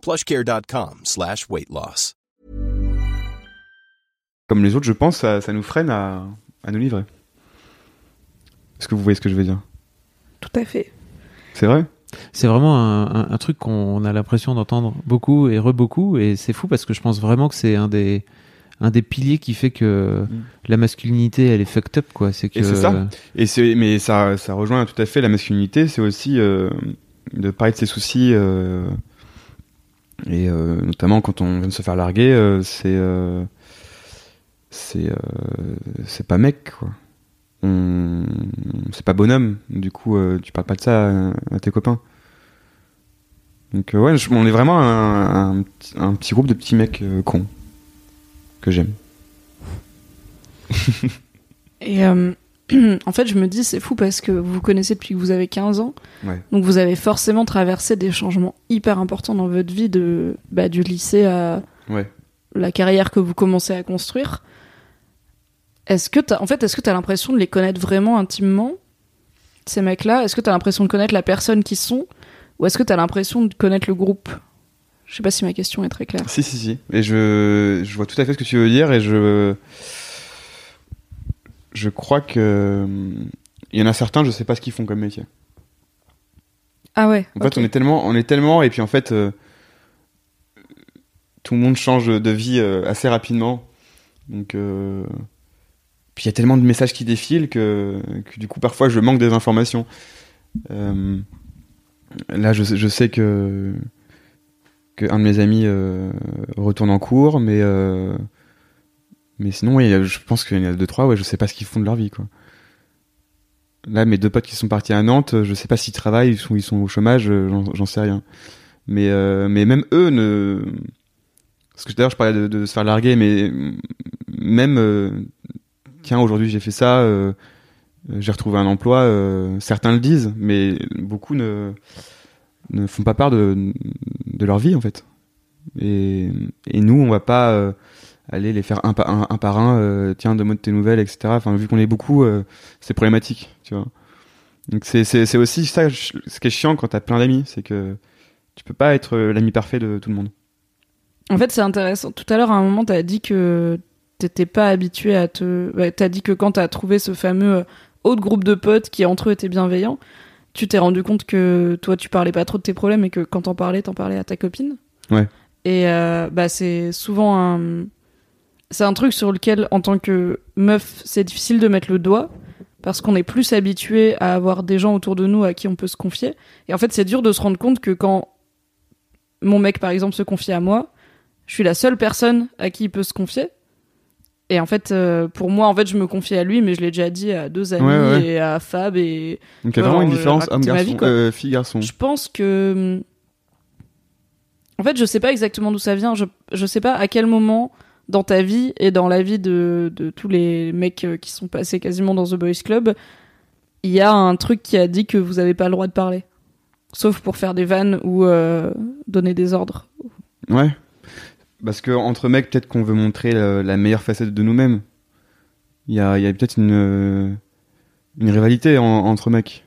plushcare.com slash weight loss. comme les autres, je pense, ça, ça nous freine à, à nous livrer. Est-ce que vous voyez ce que je veux dire? Tout à fait. C'est vrai? C'est vraiment un, un- un truc qu'on a l'impression d'entendre beaucoup et re-beaucoup, et c'est fou parce que je pense vraiment que c'est un des, un des piliers qui fait que Mm. la masculinité, elle est fucked up, quoi. C'est que. Et c'est ça. Et c'est, mais ça, ça rejoint tout à fait la masculinité. C'est aussi euh, de parler de ses soucis. euh, et euh, notamment quand on vient de se faire larguer, euh, c'est, euh, c'est, euh, c'est pas mec, quoi. On, c'est pas bonhomme. Du coup, euh, tu parles pas de ça à, tes copains. Donc euh, ouais, on est vraiment un, petit- groupe de petits mecs cons que j'aime. Et en fait, je me dis, c'est fou parce que vous vous connaissez depuis que vous avez 15 ans. Ouais. Donc vous avez forcément traversé des changements hyper importants dans votre vie, de, bah, du lycée à Ouais. la carrière que vous commencez à construire. Est-ce que t'as, en fait, est-ce que t'as l'impression de les connaître vraiment intimement, ces mecs-là? Est-ce que t'as l'impression de connaître la personne qu'ils sont? Ou est-ce que t'as l'impression de connaître le groupe? Je sais pas si ma question est très claire. Si, si, si. Et je, je vois tout à fait ce que tu veux dire et je. Je crois que. Il y en a certains, je sais pas ce qu'ils font comme métier. Ah ouais. En fait, on est tellement. On est tellement. Et puis en fait. euh, tout le monde change de vie euh, assez rapidement. Donc. euh, puis il y a tellement de messages qui défilent que, que du coup, parfois, je manque des informations. Euh, là, je, sais- je sais que. que un de mes amis euh, retourne en cours, mais. Mais sinon, oui, je pense qu'il y en a deux, trois, ouais, je sais pas ce qu'ils font de leur vie, quoi. Là, mes deux potes qui sont partis à Nantes, je sais pas s'ils travaillent, ils sont, ils sont au chômage, euh, j'en- sais rien. Mais, euh, mais même eux ne. Parce que d'ailleurs, je parlais de, se faire larguer, mais même. euh, Tiens, aujourd'hui j'ai fait ça, euh, j'ai retrouvé un emploi. euh, certains le disent, mais beaucoup ne, ne font pas part de, de leur vie, en fait. Et, et nous, on va pas euh, aller les faire un, pa- un, un par un, euh, tiens, demande tes nouvelles, etc. Enfin, vu qu'on est beaucoup, euh, c'est problématique, tu vois. Donc c'est aussi ça, ce qui est chiant quand t'as plein d'amis, c'est que tu peux pas être euh, l'ami parfait de tout le monde. En fait, c'est intéressant. Tout à l'heure, à un moment, t'as dit que t'étais pas habitué à te. ouais, t'as dit que quand t'as trouvé ce fameux autre groupe de potes qui entre eux étaient bienveillants, tu t'es rendu compte que toi, tu parlais pas trop de tes problèmes et que quand t'en parlais, t'en parlais à ta copine? Ouais. Et euh, bah, c'est souvent un. C'est un truc sur lequel, en tant que meuf, c'est difficile de mettre le doigt parce qu'on est plus habitué à avoir des gens autour de nous à qui on peut se confier. Et en fait, c'est dur de se rendre compte que quand mon mec, par exemple, se confie à moi, je suis la seule personne à qui il peut se confier. Et en fait, euh, pour moi, en fait, je me confie à lui, mais je l'ai déjà dit à deux amis Ouais, ouais. et à Fab. Et Donc il y a vraiment une on- différence homme-garçon, euh, fille-garçon. je pense que. En fait, je sais pas exactement d'où ça vient. Je, je sais pas à quel moment dans ta vie et dans la vie de, de tous les mecs euh, qui sont passés quasiment dans The Boys Club, il y a un truc qui a dit que vous avez pas le droit de parler. Sauf pour faire des vannes ou euh, donner des ordres. Ouais. Parce que entre mecs, peut-être qu'on veut montrer la, la meilleure facette de nous-mêmes. Il y a, il y a peut-être une, euh, une rivalité en- entre mecs.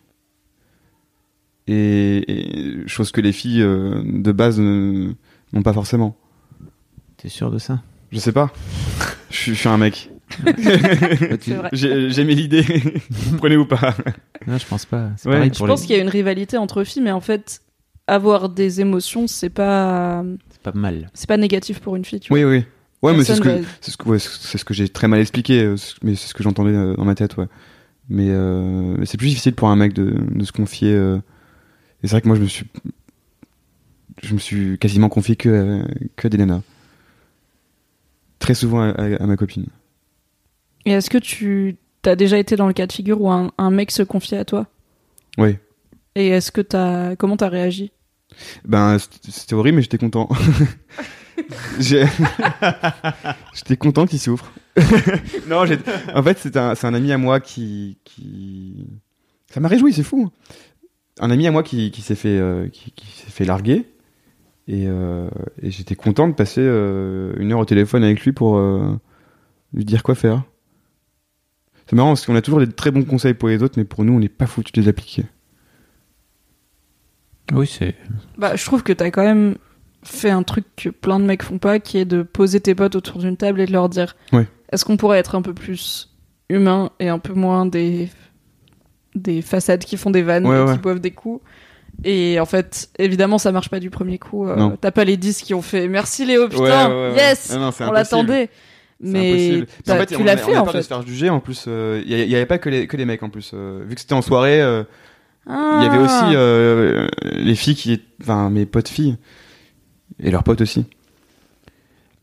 Et, et chose que les filles euh, de base n'ont pas forcément. T'es sûr de ça? Je sais pas. Je suis- je suis un mec. J'ai mis l'idée. Vous prenez ou pas Non, je pense pas. C'est Ouais. pareil Je pense les. qu'il y a une rivalité entre filles, mais en fait, avoir des émotions, c'est pas, C'est pas mal. c'est pas négatif pour une fille. Tu vois. Oui, oui. Ouais, mais c'est ce que, Personne va- c'est ce que, ouais, c'est ce que j'ai très mal expliqué, euh, mais c'est ce que j'entendais euh, dans ma tête, ouais. Mais, euh, mais c'est plus difficile pour un mec de, de se confier. euh, Et c'est vrai que moi, je me suis, je me suis quasiment confié que, à- que à des nanas. Très souvent à, à- à ma copine. Et est-ce que tu as déjà été dans le cas de figure où un, un mec se confiait à toi? Oui. Et est-ce que t'as comment t'as réagi? Ben, c'était horrible, mais j'étais content. J'étais content qu'il souffre. non, j'ai- en fait, c'est un, c'est un ami à moi qui, qui... ça m'a réjoui, c'est fou. Un ami à moi qui, qui s'est fait, euh, qui, qui s'est fait larguer, et, euh, et j'étais content de passer euh, une heure au téléphone avec lui pour euh, lui dire quoi faire. C'est marrant parce qu'on a toujours des très bons conseils pour les autres, mais pour nous, on n'est pas foutu de les appliquer. Oui, c'est. Bah, je trouve que t'as quand même fait un truc que plein de mecs font pas, qui est de poser tes potes autour d'une table et de leur dire Ouais. est-ce qu'on pourrait être un peu plus humain et un peu moins des des façades qui font des vannes Ouais, et ouais. qui boivent des coups et en fait, évidemment, ça marche pas du premier coup. euh. T'as pas les 10 qui ont fait merci Léo, putain, Ouais, ouais, ouais. yes, Ah non, on l'attendait. Mais en fait, tu l'as a- fait on a en peur de fait. se faire juger. En plus, il n'y avait pas que les, que les mecs en plus. euh, vu que c'était en soirée, euh, il Ah. y avait aussi euh, les filles qui, enfin mes potes filles et leurs potes aussi.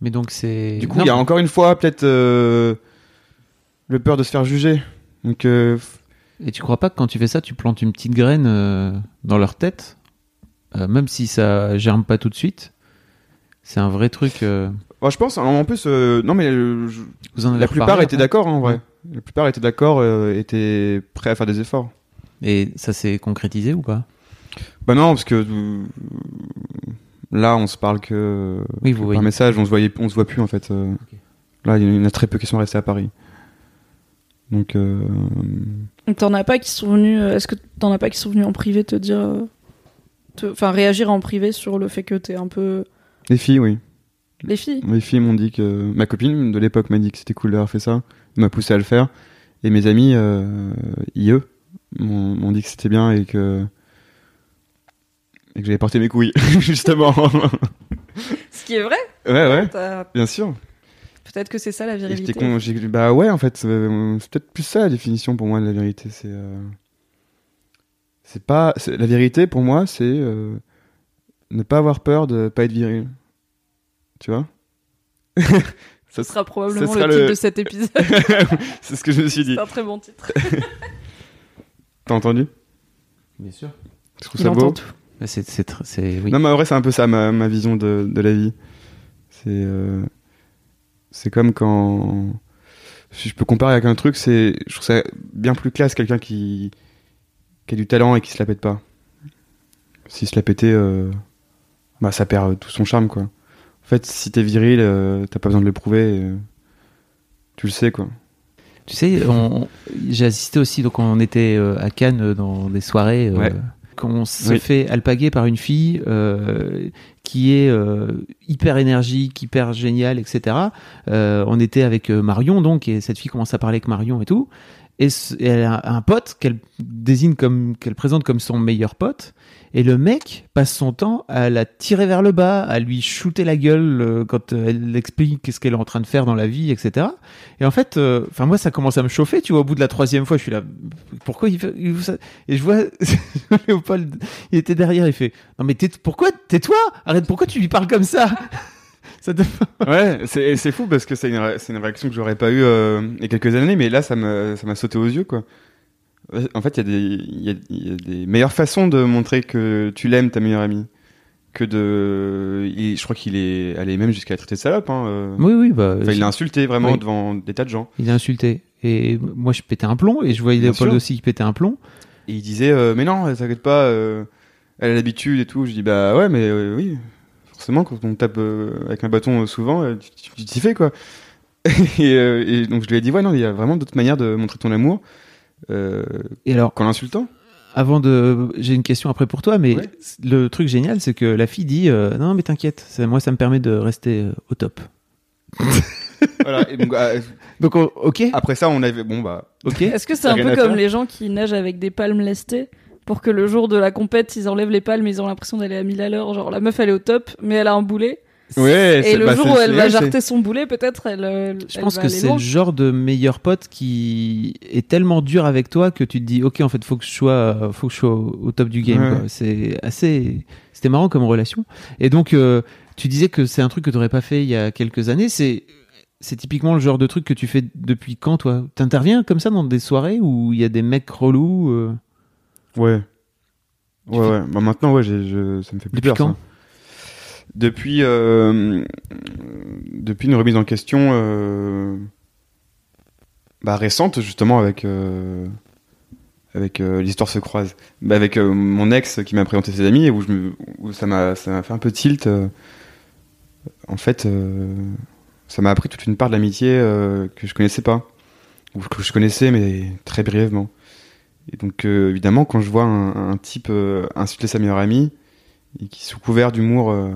Mais donc c'est. Du coup, il y a encore une fois peut-être euh, le peur de se faire juger. Donc euh, Et tu crois pas que quand tu fais ça, tu plantes une petite graine euh, dans leur tête, Euh, même si ça germe pas tout de suite C'est un vrai truc. euh, bon, je pense en, en plus, euh, non mais euh, je- Vous en avez la plupart reparlé étaient après? d'accord hein, en vrai. La plupart étaient d'accord, euh, étaient prêts à faire des efforts. Et ça s'est concrétisé ou pas? Bah non, parce que euh, là, on se parle que, Oui, vous par voyez. message, on se voyait, on se voit plus en fait. euh. Là, il y en a très peu qui sont restés à Paris. Donc, euh, T'en as pas qui sont venus. euh, Est-ce que t'en as pas qui sont venus en privé te dire. euh, Enfin, réagir en privé sur le fait que t'es un peu. les filles, oui. Les filles? Les filles m'ont dit que ma copine de l'époque m'a dit que c'était cool d'avoir fait ça, m'a poussé à le faire. Et mes amis, euh, IE, m'ont dit que c'était bien et que et que j'avais porté mes couilles justement. Ce qui est vrai ouais, ouais, bien sûr. Peut-être que c'est ça la virilité. con, bah ouais, en fait, euh, c'est peut-être plus ça la définition pour moi de la vérité. C'est, euh, c'est pas, la vérité pour moi, c'est euh, ne pas avoir peur de pas être viril. Tu vois? Ce Ça sera probablement sera le titre le- de cet épisode. c'est ce que je me suis dit. c'est un très bon titre. T'as entendu? Bien sûr. Je trouve Il ça beau. c'est, oui. Non, mais en vrai, c'est un peu ça ma, ma vision de, de la vie. C'est, euh, c'est comme quand, si je peux comparer avec un truc, c'est, je trouve ça bien plus classe quelqu'un qui, qui a du talent et qui se la pète pas. S'il se la pétait, euh, bah ça perd tout son charme quoi. En fait, si t'es viril, euh, t'as pas besoin de le prouver. et, euh, tu le sais quoi. Tu sais, on- j'ai assisté aussi, donc on était euh, à Cannes euh, dans des soirées. euh, Ouais. Qu'on se Oui. fait alpaguer par une fille euh, qui est euh, hyper énergique, hyper géniale, etc. Euh, on était avec Marion, donc, et cette fille commence à parler avec Marion et tout. Et, elle a un pote qu'elle désigne comme, qu'elle présente comme son meilleur pote. Et le mec passe son temps à la tirer vers le bas, à lui shooter la gueule euh, quand euh, elle explique qu'est-ce qu'elle est en train de faire dans la vie, etc. Et en fait, euh, enfin moi ça commence à me chauffer, tu vois. Au bout de la troisième fois, je suis là, pourquoi il fait, il fait ça? Et je vois Léopold, il était derrière, il fait, non mais pourquoi tais-toi Arrête, pourquoi tu lui parles comme ça Ça te- Ouais, c'est c'est fou parce que c'est une, ré- c'est une réaction que j'aurais pas eu euh, il y a quelques années, mais là ça m'a ça m'a sauté aux yeux quoi. En fait, il y, a des- il y, a, il y a des meilleures façons de montrer que tu l'aimes ta meilleure amie. que de. il- je crois qu'il est allé même jusqu'à la traiter de salope. Hein, euh. Oui, oui, bah, Enfin, il l'a insulté vraiment Oui. devant des tas de gens. il a insulté. Et moi, je pétais un plomb, et je voyais Bien Léopold sûr. aussi qui pétait un plomb. Et il disait euh, mais non, t'inquiète pas, euh, elle a l'habitude et tout. Je dis bah ouais, mais euh, oui, forcément quand on tape euh, avec un bâton euh, souvent, euh, tu- t'y fais quoi. et, euh, et donc je lui ai dit ouais non, il y a vraiment d'autres manières de montrer ton amour euh, Et alors, qu'en l'insultant. avant de, j'ai une question après pour toi, mais Ouais. le truc génial, c'est que la fille dit, euh, non, mais t'inquiète, ça- moi, ça me permet de rester euh, au top. voilà. Et donc euh, Donc, o- ok, après ça, on avait bon bah ok. Est-ce que c'est un peu comme les gens qui nagent avec des palmes lestées? Pour que le jour de la compète, ils enlèvent les palmes, ils ont l'impression d'aller à 1000 à l'heure. Genre la meuf elle est au top, mais elle a un boulet. ouais. Et c'est- le bah, jour où elle va jarter son boulet, peut-être elle. euh, Je elle pense va que c'est le genre de meilleur pote qui est tellement dur avec toi que tu te dis, ok, en fait, faut que je sois, faut que je sois au, au top du game. Ouais. C'est assez, c'était marrant comme relation. Et donc, euh, tu disais que c'est un truc que tu n'aurais pas fait il y a quelques années. C'est, c'est typiquement le genre de truc que tu fais depuis quand, toi? T'interviens comme ça dans des soirées où il y a des mecs relous euh, Ouais. Tu Ouais, fais- ouais. Bah, maintenant, ouais, je, ça me fait plus Depuis peur. quand ça. Depuis, euh, depuis une remise en question euh, bah, récente, justement, avec, euh, avec l'histoire se croise. Bah, avec mon ex qui m'a présenté ses amis et où, je me, où ça m'a ça m'a fait un peu tilt. en fait, ça m'a appris toute une part de l'amitié que je connaissais pas. Ou que je connaissais, mais très brièvement. Et donc, euh, évidemment, quand je vois un, type euh, insulter sa meilleure amie, et qui, sous couvert d'humour, euh,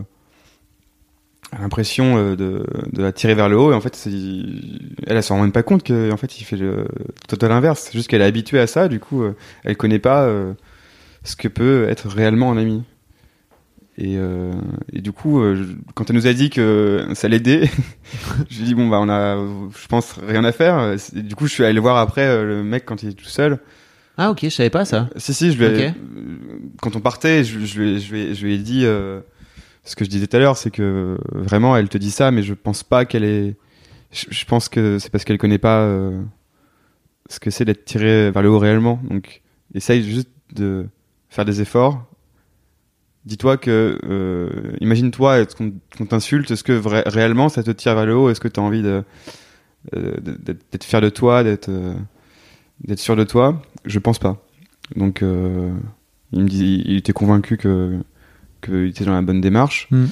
a l'impression de, de la tirer vers le haut, et en fait, elle, elle s'en rend même pas compte qu'en en fait, il fait le total inverse. C'est juste qu'elle est habituée à ça, du coup, elle connaît pas ce que peut être réellement un ami. Et, et du coup, quand elle nous a dit que ça l'aidait, je lui ai dit bon bah on a, je pense rien à faire. Du coup, je suis allé voir après le mec quand il est tout seul. Ah, ok, je savais pas ça. Si, si, je lui ai- quand on partait, je, je, lui ai- je, lui ai- je lui ai dit euh, ce que je disais tout à l'heure, c'est que euh, vraiment, elle te dit ça, mais je pense pas qu'elle est. Je, je pense que c'est parce qu'elle connaît pas euh, ce que c'est d'être tiré vers le haut réellement. Donc, essaye juste de faire des efforts. Dis-toi que, euh, imagine-toi qu'on t'insulte, est-ce que réellement ça te tire vers le haut? Est-ce que tu as envie de, de- d'être d'être fier de toi, d'être sûr de toi? Je pense pas. Donc, euh, il me dit, il était convaincu que qu'il était dans la bonne démarche, Mm.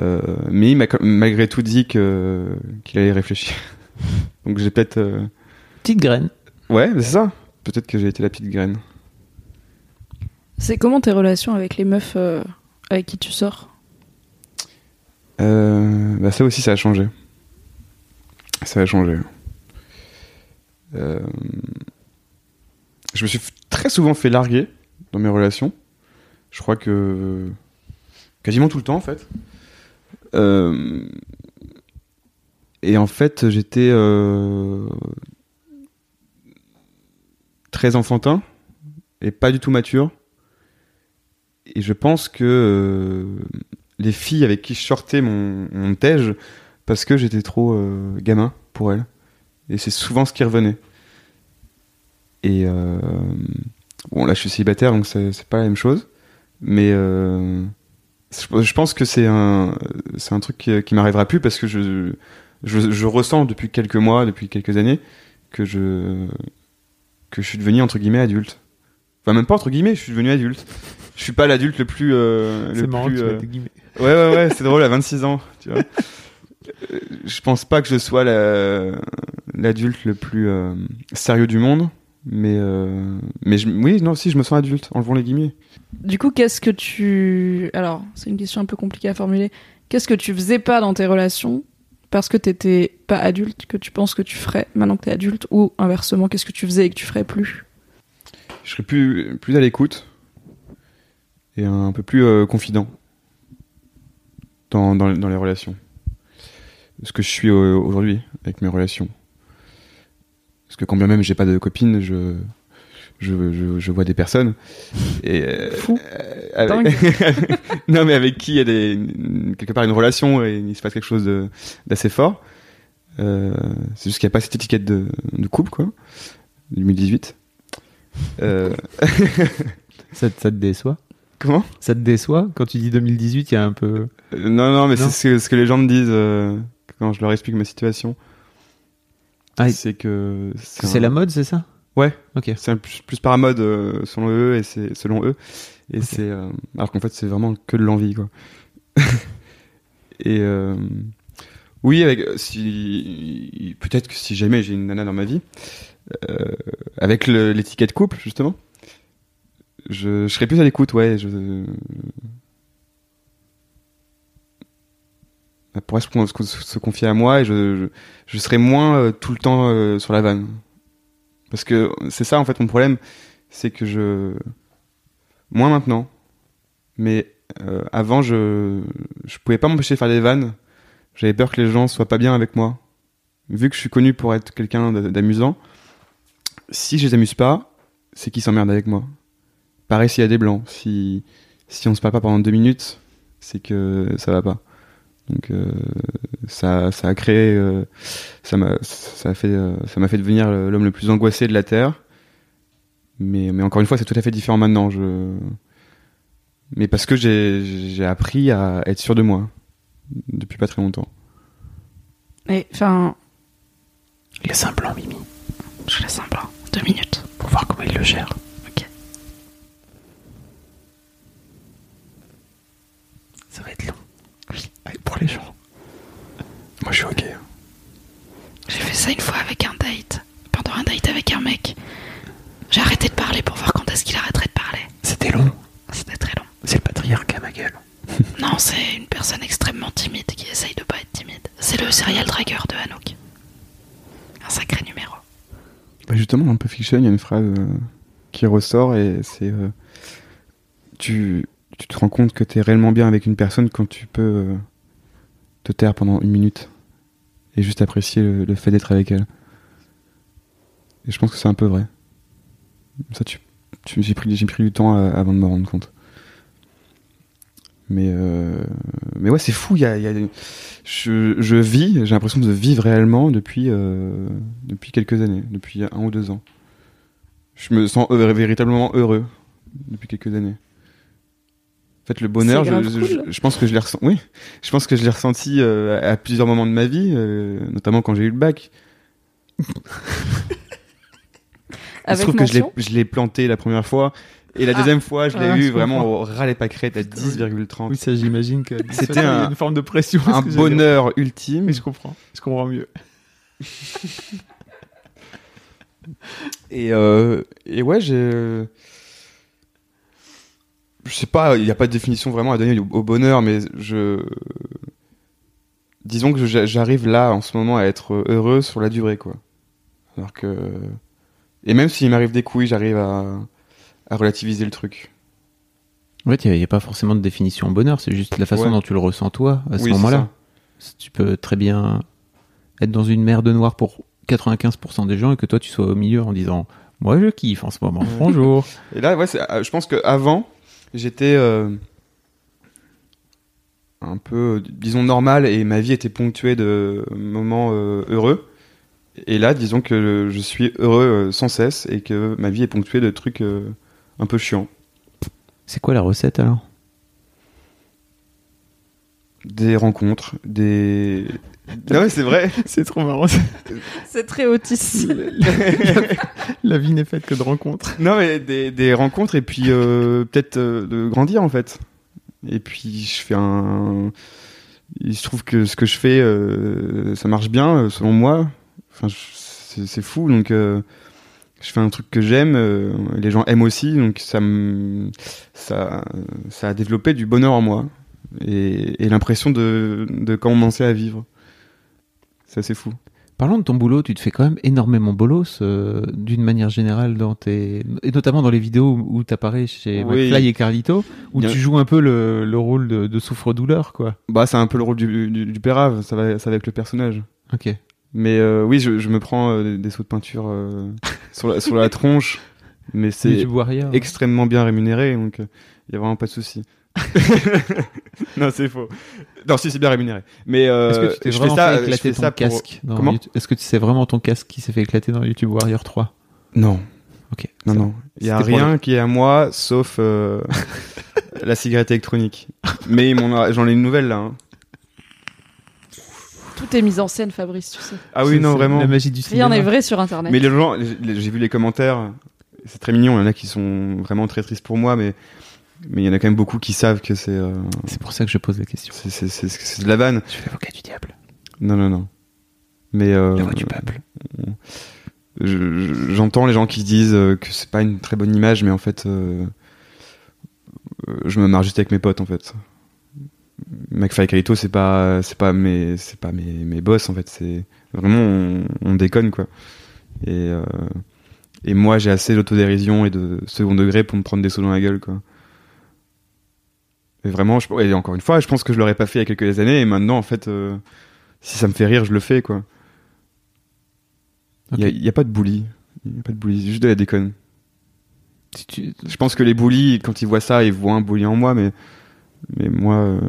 Euh, mais il m'a malgré tout dit que qu'il allait réfléchir. Donc j'ai peut-être, euh, Petite graine. ouais, c'est ça. Peut-être que j'ai été la petite graine. C'est comment tes relations avec les meufs euh, avec qui tu sors? Euh, bah ça aussi, ça a changé. Ça a changé. Euh, je me suis très souvent fait larguer dans mes relations. Je crois que quasiment tout le temps en fait. Euh, et en fait, j'étais euh, très enfantin et pas du tout mature. Et je pense que euh, les filles avec qui je sortais mon, mon parce que j'étais trop gamin pour elles. Et c'est souvent ce qui revenait. Et euh, bon, là je suis célibataire donc c'est pas la même chose. Mais euh, je pense que c'est un, c'est un truc qui, qui m'arrivera plus parce que je, je, je ressens depuis quelques mois, depuis quelques années, que je, que je suis devenu entre guillemets adulte. Enfin, même pas entre guillemets, je suis devenu adulte. Je suis pas l'adulte le plus. euh, C'est marrant que tu euh, des guillemets. Ouais, ouais, ouais, c'est drôle, à 26 ans, tu vois. Je pense pas que je sois la- l'adulte le plus euh, sérieux du monde, mais, euh, mais je- oui, non, si, je me sens adulte, enlevons les guillemets. Du coup, qu'est-ce que tu. Alors, c'est une question un peu compliquée à formuler. Qu'est-ce que tu faisais pas dans tes relations parce que t'étais pas adulte que tu penses que tu ferais maintenant que t'es adulte ou inversement, qu'est-ce que tu faisais et que tu ferais plus? Je serais plus, plus à l'écoute et un peu plus euh, confident dans, dans, dans les relations. Ce que je suis aujourd'hui avec mes relations. Parce que quand bien même j'ai pas de copine, je, je, je, je vois des personnes. Et, euh, Fou. euh, avec- non, mais avec qui il y a des, quelque part une relation et il se passe quelque chose d'assez fort. Euh, c'est juste qu'il n'y a pas cette étiquette de, de couple, quoi. 2018. Euh, Ça, te- ça te déçoit? Comment? Ça te déçoit? Quand tu dis 2018, il y a un peu. Euh, Non, non, mais c'est ce que, ce que les gens me disent euh, quand je leur explique ma situation. Ah, c'est que C'est un- la mode, c'est ça? Ouais. Ok. C'est plus, plus par mode euh, selon eux et c'est selon eux et c'est euh, alors qu'en fait c'est vraiment que de l'envie quoi. et euh, oui avec euh, si peut-être que si jamais j'ai une nana dans ma vie euh, avec l'étiquette couple justement je, je serais plus à l'écoute ouais je elle pourrait se, confier à moi et je, je, serais moins euh, tout le temps euh, sur la vanne parce que c'est ça en fait mon problème, c'est que je moins maintenant, mais euh, avant je je pouvais pas m'empêcher de faire des vannes. J'avais peur que les gens soient pas bien avec moi. Vu que je suis connu pour être quelqu'un d'amusant, si je les amuse pas, c'est qu'ils s'emmerdent avec moi. Pareil s'il y a des blancs, si si on se parle pas pendant deux minutes, c'est que ça va pas. Donc euh, ça ça a créé euh, ça m'a ça a fait euh, ça m'a fait devenir l'homme le plus angoissé de la terre mais mais encore une fois c'est tout à fait différent maintenant je mais parce que j'ai j'ai appris à être sûr de moi depuis pas très longtemps Et enfin, Laisse un blanc, Mimi, je laisse un blanc. Deux minutes. pour voir comment il le gère. Ok. Ça va être long. Allez, pour les gens. moi je suis ok J'ai fait ça une fois avec un date. Pendant un date avec un mec. J'ai arrêté de parler pour voir quand est-ce qu'il arrêterait de parler. C'était long. C'était très long. C'est le patriarcat, ma gueule. Non, c'est une personne extrêmement timide qui essaye de pas être timide. C'est le serial dragueur de Hanouk. Un sacré numéro. Bah, justement dans Pulp Fiction il y a une phrase euh, qui ressort et c'est euh, tu tu te rends compte que t'es réellement bien avec une personne quand tu peux euh, te taire pendant une minute et juste apprécier le, fait d'être avec elle. Et je pense que c'est un peu vrai. Ça, tu, tu- j'ai pris, du temps euh, avant de me rendre compte. Mais, euh, mais ouais, c'est fou. Y y a- je, je vis, j'ai l'impression de vivre réellement depuis, euh, depuis quelques années, depuis un ou deux ans. Je me sens véritablement heureux depuis quelques années. En fait, le bonheur, je, pense que je l'ai ressenti. Oui, je pense que je l'ai ressenti euh, à plusieurs moments de ma vie, euh, notamment quand j'ai eu le bac. Il se trouve que je l'ai- planté la première fois. Et la Ah. deuxième fois, je l'ai Ah, eu vraiment comprends. au ras les pâquerettes à 10,30. Oui, ça, j'imagine que C'était un- une forme de pression. un bonheur ultime. Je comprends. Je comprends mieux. Et, euh, et ouais, j'ai. Je sais pas, il n'y a pas de définition vraiment à donner au, au bonheur, mais je. Disons que j'a- j'arrive là, en ce moment, à être heureux sur la durée, quoi. Alors que. Et même s'il m'arrive des couilles, j'arrive à, à relativiser le truc. En fait, il n'y a, pas forcément de définition bonheur, c'est juste la façon Ouais. dont tu le ressens toi à ce Oui, moment-là. Tu peux très bien être dans une mer de noir pour 95% des gens et que toi tu sois au milieu en disant Moi je kiffe en ce moment, bonjour. Et là, ouais, euh, je pense qu'avant, j'étais euh, un peu, disons, normal et ma vie était ponctuée de moments euh, heureux. Et là, disons que je suis heureux euh, sans cesse et que ma vie est ponctuée de trucs un peu chiants. C'est quoi la recette alors? Des rencontres, des... Non mais c'est vrai C'est trop marrant. C'est très autiste. la vie n'est faite que de rencontres. Non mais des, des rencontres et puis euh, peut-être euh, de grandir en fait. Et puis je fais un... Il se trouve que ce que je fais, euh, ça marche bien selon moi. Enfin, c'est fou donc euh, je fais un truc que j'aime, euh, les gens aiment aussi donc ça me ça ça a développé du bonheur en moi et, et l'impression de de commencer à vivre. C'est assez fou. Parlons de ton boulot, tu te fais quand même énormément bolos euh, d'une manière générale dans tes et notamment dans les vidéos où tu apparais chez Oui. McFly et Carlito où Bien- tu joues un peu le, le rôle de, de souffre-douleur quoi. Bah c'est un peu le rôle du, du, du pérave, ça va ça va avec le personnage. Ok. Mais euh, oui, je, je me prends euh, des sauts de peinture sur, la, sur la tronche, mais c'est extrêmement bien rémunéré, donc il y a vraiment pas de souci. non, c'est faux. Non, si c'est bien rémunéré. Mais euh, Est-ce que tu t'es je vraiment fais ça, fait éclater ton pour- casque dans Comment YouTube- Est-ce que c'est vraiment ton casque qui s'est fait éclater dans YouTube Warrior 3 Non, Ok. non, non. Il y a pour rien qui est à moi, sauf euh, la cigarette électronique. Mais j'en ai une nouvelle là. hein. Tout est mis en scène, Fabrice, tu sais. Ah oui, non, vraiment. La magie du Rien cinéma. n'est vrai sur Internet. Mais les gens, j'ai vu les commentaires, c'est très mignon. Il y en a qui sont vraiment très tristes pour moi, mais mais il y en a quand même beaucoup qui savent que c'est euh, C'est pour ça que je pose la question. c'est de la vanne. Je fais l'avocat du diable. Non, non, non. Mais euh, La voix du peuple. je- je- j'entends les gens qui se disent euh, que c'est pas une très bonne image, mais en fait, euh, je me marre juste avec mes potes en fait. McFly et c'est pas, c'est pas mes, c'est pas mes, mes boss en fait. C'est vraiment on, on déconne quoi. Et et moi, j'ai assez d'autodérision et de second degré pour me prendre des sauts dans la gueule quoi. Et vraiment, je, et encore une fois, je pense que je l'aurais pas fait il y a quelques années, et maintenant en fait, euh, si ça me fait rire, je le fais quoi. Il y a- Ok. pas de bully. Il a pas de bully, juste de la déconne. Si tu- Je pense que les bullies, quand ils voient ça, ils voient un bully en moi, mais, mais moi, euh,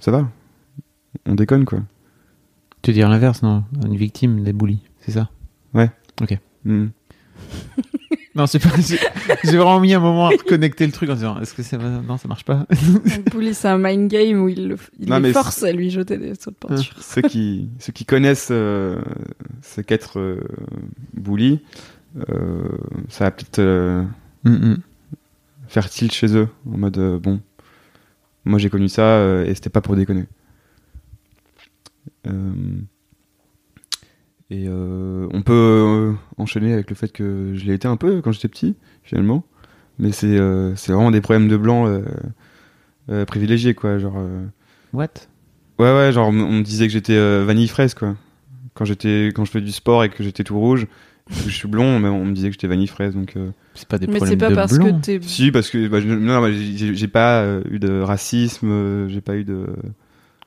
ça va. On déconne, quoi. Tu veux dire l'inverse, non? Une victime des bullies, c'est ça? Hmm. Non, c'est pas. J'ai vraiment mis un moment à reconnecter le truc en disant est-ce que ça va Non, ça marche pas. Bully, c'est un mind game où il, le, il Non, les mais force à lui jeter des sauts de peinture. ceux, qui, ceux qui connaissent euh, ce qu'être euh, bully, euh, ça va peut-être euh, Mm, mm. faire tilt chez eux, en mode, euh, bon, moi j'ai connu ça, euh, et c'était pas pour déconner. Euh, et euh, on peut euh, enchaîner avec le fait que je l'ai été un peu quand j'étais petit, finalement. Mais c'est euh, c'est vraiment des problèmes de blanc euh, euh, privilégiés, quoi. Genre, euh, What? Ouais, ouais, genre on me- disait que j'étais euh, vanille fraise, quoi. Quand j'étais, quand je fais du sport et que j'étais tout rouge, je suis blond, mais on me disait que j'étais vanille fraise, donc. euh, C'est pas des Mais problèmes c'est pas de parce blanc. que t'es. si, parce que bah, bah, j'ai pas euh, eu de racisme, euh, j'ai pas eu de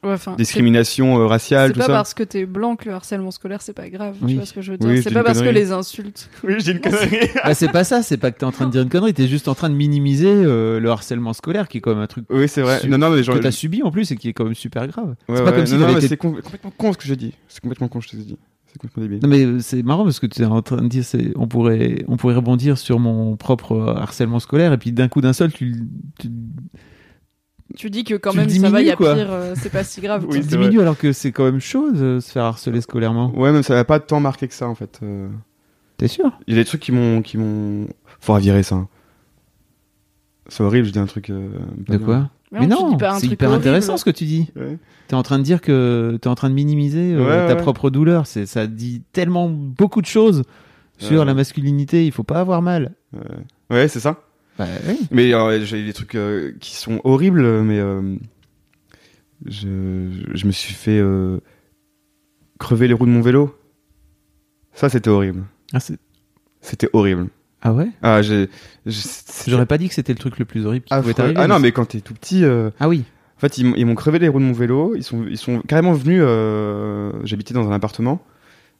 Ouais, discrimination euh, C'est raciale, c'est tout pas ça. parce que t'es blanc que le harcèlement scolaire c'est pas grave. Oui. Tu vois ce que je veux dire Oui, C'est c'est pas parce que les insultes. Oui, j'ai une connerie. Bah, c'est pas ça, c'est pas que t'es en train de dire une connerie, t'es juste en train de minimiser euh, le harcèlement scolaire qui est quand même un truc oui, c'est vrai. Su- Non, non, mais genre. que t'as subi en plus et qui est quand même super grave. Ouais, c'est pas ouais, comme si non, non, été- c'est com- complètement con ce que j'ai dit. C'est complètement con, je te l'ai dit. C'est complètement débile. Non mais euh, c'est marrant parce que tu es en train de dire c'est on pourrait on pourrait rebondir sur mon propre harcèlement scolaire et puis d'un coup d'un seul tu, tu, Tu dis que quand même ça va, il y a quoi. pire, euh, c'est pas si grave. Oui, diminues alors que c'est quand même chaud de se faire harceler scolairement. Ouais, même ça m'a pas tant marqué que ça, en fait. Euh, T'es sûr? Il y a des trucs qui m'ont. qui m'ont. Faudra virer ça. hein. C'est horrible, je dis un truc. euh, De bien. quoi? Mais non, c'est hyper horrible. intéressant ce que tu dis. Ouais. T'es en train de dire que t'es en train de minimiser euh, Ouais, ta ouais. propre douleur. C'est ça dit tellement beaucoup de choses sur Ouais. la masculinité. Il faut pas avoir mal. Ouais, ouais c'est ça. Bah, oui. Mais euh, j'ai des trucs euh, qui sont horribles, mais euh, je, je me suis fait crever les roues de mon vélo. Ça, c'était horrible. Ah, C'était horrible. ah ouais? Ah, J'aurais pas dit que c'était le truc le plus horrible qui pouvait affreux. t'arriver. Ah non, mais quand t'es tout petit, ah oui. en fait, ils, m'ont- ils m'ont crevé les roues de mon vélo. Ils sont, ils sont carrément venus. J'habitais dans un appartement,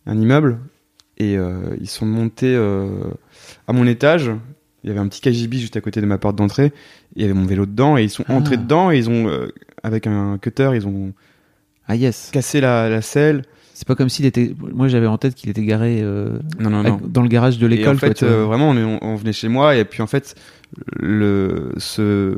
un immeuble, et ils sont montés à mon étage. Il y avait un petit KGB juste à côté de ma porte d'entrée. Il y avait mon vélo dedans, et ils sont Ah. entrés dedans, et ils ont, euh, avec un cutter, ils ont Ah yes. cassé la, la selle. C'est pas comme s'il était. Moi j'avais en tête qu'il était garé euh, Non, non, non. dans le garage de en l'école. quoi, fait, euh, vraiment, on, est- on- on venait chez moi et puis en fait, le ce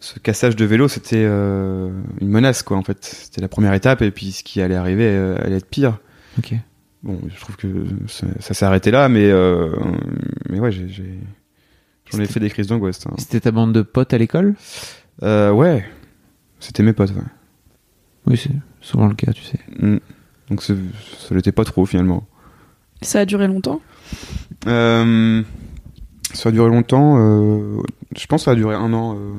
ce cassage de vélo, c'était euh, une menace quoi. En fait, c'était la première étape et puis ce qui allait arriver allait être pire. Ok. Bon, je trouve que ça, ça s'est arrêté là, mais euh, mais ouais, j'ai j'ai- j'en ai fait des crises d'angoisse. hein. C'était ta bande de potes à l'école? Euh, ouais, c'était mes potes. Ouais. Oui, c'est souvent le cas, tu sais. Mm. Donc c'est- ça l'était pas trop finalement. Ça a duré longtemps? Euh, ça a duré longtemps. euh, je pense que ça a duré un an. euh.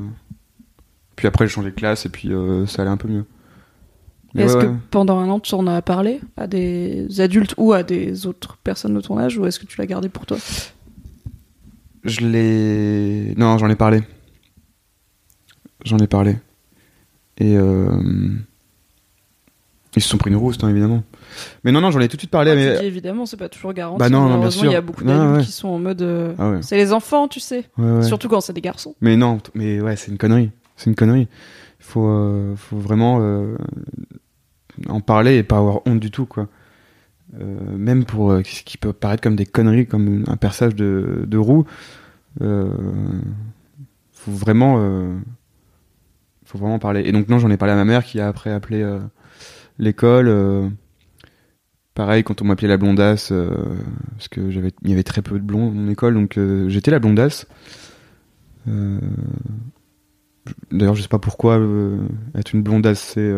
Puis après, j'ai changé de classe et puis euh, ça allait un peu mieux. Est-ce ouais, que ouais. pendant un an tu en as parlé à des adultes ou à des autres personnes de ton âge ou est-ce que tu l'as gardé pour toi? Je l'ai. Non, j'en ai parlé. J'en ai parlé. Et. euh, Ils se sont pris une rousse, hein, évidemment. Mais non, non, j'en ai tout de suite parlé. Ah, mais... dis évidemment, c'est pas toujours garanti. Bah non, non, bien sûr. il y a beaucoup d'adultes ouais. qui sont en mode. euh, Ah ouais. C'est les enfants, tu sais. Ouais. Surtout quand c'est des garçons. Mais non, mais ouais, c'est une connerie. C'est une connerie. Il faut, euh, faut vraiment euh, en parler et pas avoir honte du tout, quoi. Euh, même pour euh, ce qui peut paraître comme des conneries, comme un perçage de, roue, euh, faut vraiment, faut vraiment parler. Et donc non, j'en ai parlé à ma mère qui a après appelé l'école. pareil, quand on m'appelait la blondasse, parce que j'avais, y avait très peu de blonds dans mon école, donc j'étais la blondasse. D'ailleurs, je sais pas pourquoi être une blondasse c'est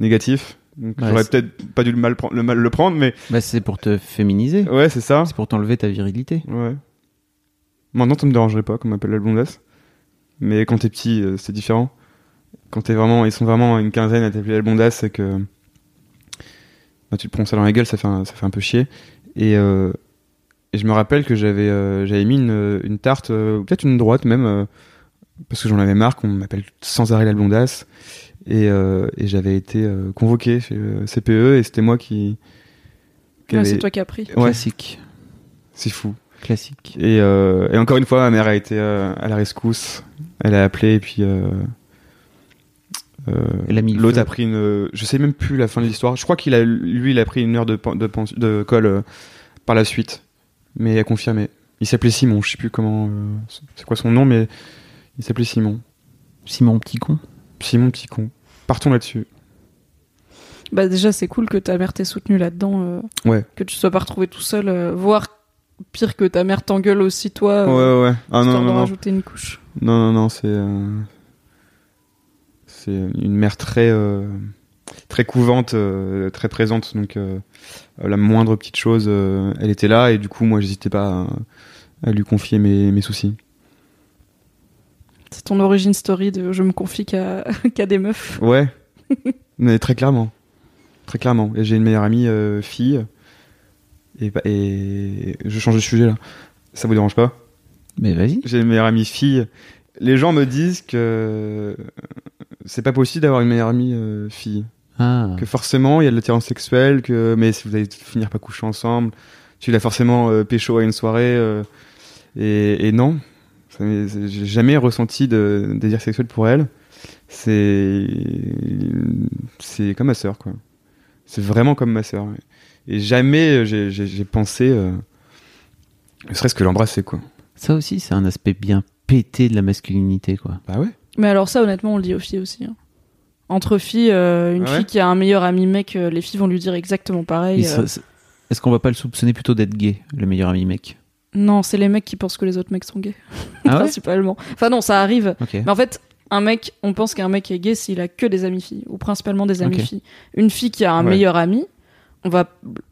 négatif. Donc Ouais, j'aurais peut-être pas dû le mal, le mal le prendre, mais Bah, c'est pour te féminiser. ouais, c'est ça. C'est pour t'enlever ta virilité. Ouais. Maintenant, ça me dérangerait pas qu'on m'appelle la blondasse. Mais quand t'es petit, euh, c'est différent. Quand t'es vraiment, ils sont vraiment une quinzaine à t'appeler la blondasse, c'est que bah, tu te prends ça dans la gueule, ça fait un, ça fait un peu chier. Et, euh, et je me rappelle que j'avais euh, j'avais mis une, une tarte, ou peut-être une droite même, parce que j'en avais marre qu'on m'appelle sans arrêt la blondasse. Et, euh, et j'avais été euh, convoqué chez euh, CPE et c'était moi qui. qui Ouais, avait- c'est toi qui as pris. Ouais, Classique. c'est fou. Classique. Et, euh, et encore une fois, ma mère a été euh, à la rescousse. Elle a appelé et puis euh, euh, Elle a mis le l'autre a pris une. Je sais même plus la fin de l'histoire. Je crois qu'il a lui, il a pris une heure de de, de colle euh, par la suite, mais il a confirmé. Il s'appelait Simon. Je sais plus comment. euh, c'est quoi son nom, mais il s'appelait Simon. Simon petit con. Simon petit con. Partons là-dessus. Bah déjà c'est cool que ta mère t'ait soutenu là-dedans, euh, Ouais. que tu sois pas retrouvé tout seul, euh, voire pire que ta mère t'engueule aussi toi, euh, ouais, ouais. Ah non, non, non. rajouter une couche. Non, non, non, c'est. euh, C'est une mère très. euh, très couvante, très présente. Donc, la moindre petite chose, elle était là. Et du coup, moi, j'hésitais pas à, à lui confier mes, mes soucis. C'est ton origin story de je me confie qu'à des meufs. Ouais. Mais très clairement. Très clairement. Et j'ai une meilleure amie euh, fille. Et, pa- et je change de sujet là. Ça vous dérange pas? Mais vas-y. J'ai une meilleure amie fille. Les gens me disent que c'est pas possible d'avoir une meilleure amie euh, fille. Ah. que forcément il y a de l'attirance sexuelle, que mais si vous allez finir par coucher ensemble, tu l'as forcément euh, pécho à une soirée, euh, et, et non, j'ai jamais ressenti de désir sexuel pour elle. C'est c'est comme ma sœur quoi. C'est vraiment comme ma sœur. Et jamais j'ai j'ai- pensé, euh, ne serait-ce que l'embrasser quoi. Ça aussi, c'est un aspect bien pété de la masculinité, quoi. Bah ouais. Mais alors ça honnêtement on le dit aux filles aussi. hein. Entre filles, euh, une Ah ouais fille qui a un meilleur ami mec, euh, les filles vont lui dire exactement pareil. Euh. Est-ce qu'on va pas le soupçonner plutôt d'être gay, le meilleur ami mec? Non, c'est les mecs qui pensent que les autres mecs sont gays, Ah ouais principalement. Enfin non, ça arrive. Mais en fait, un mec, on pense qu'un mec est gay s'il a que des amis filles, ou principalement des amis filles. Une fille qui a un Ouais. meilleur ami, on va,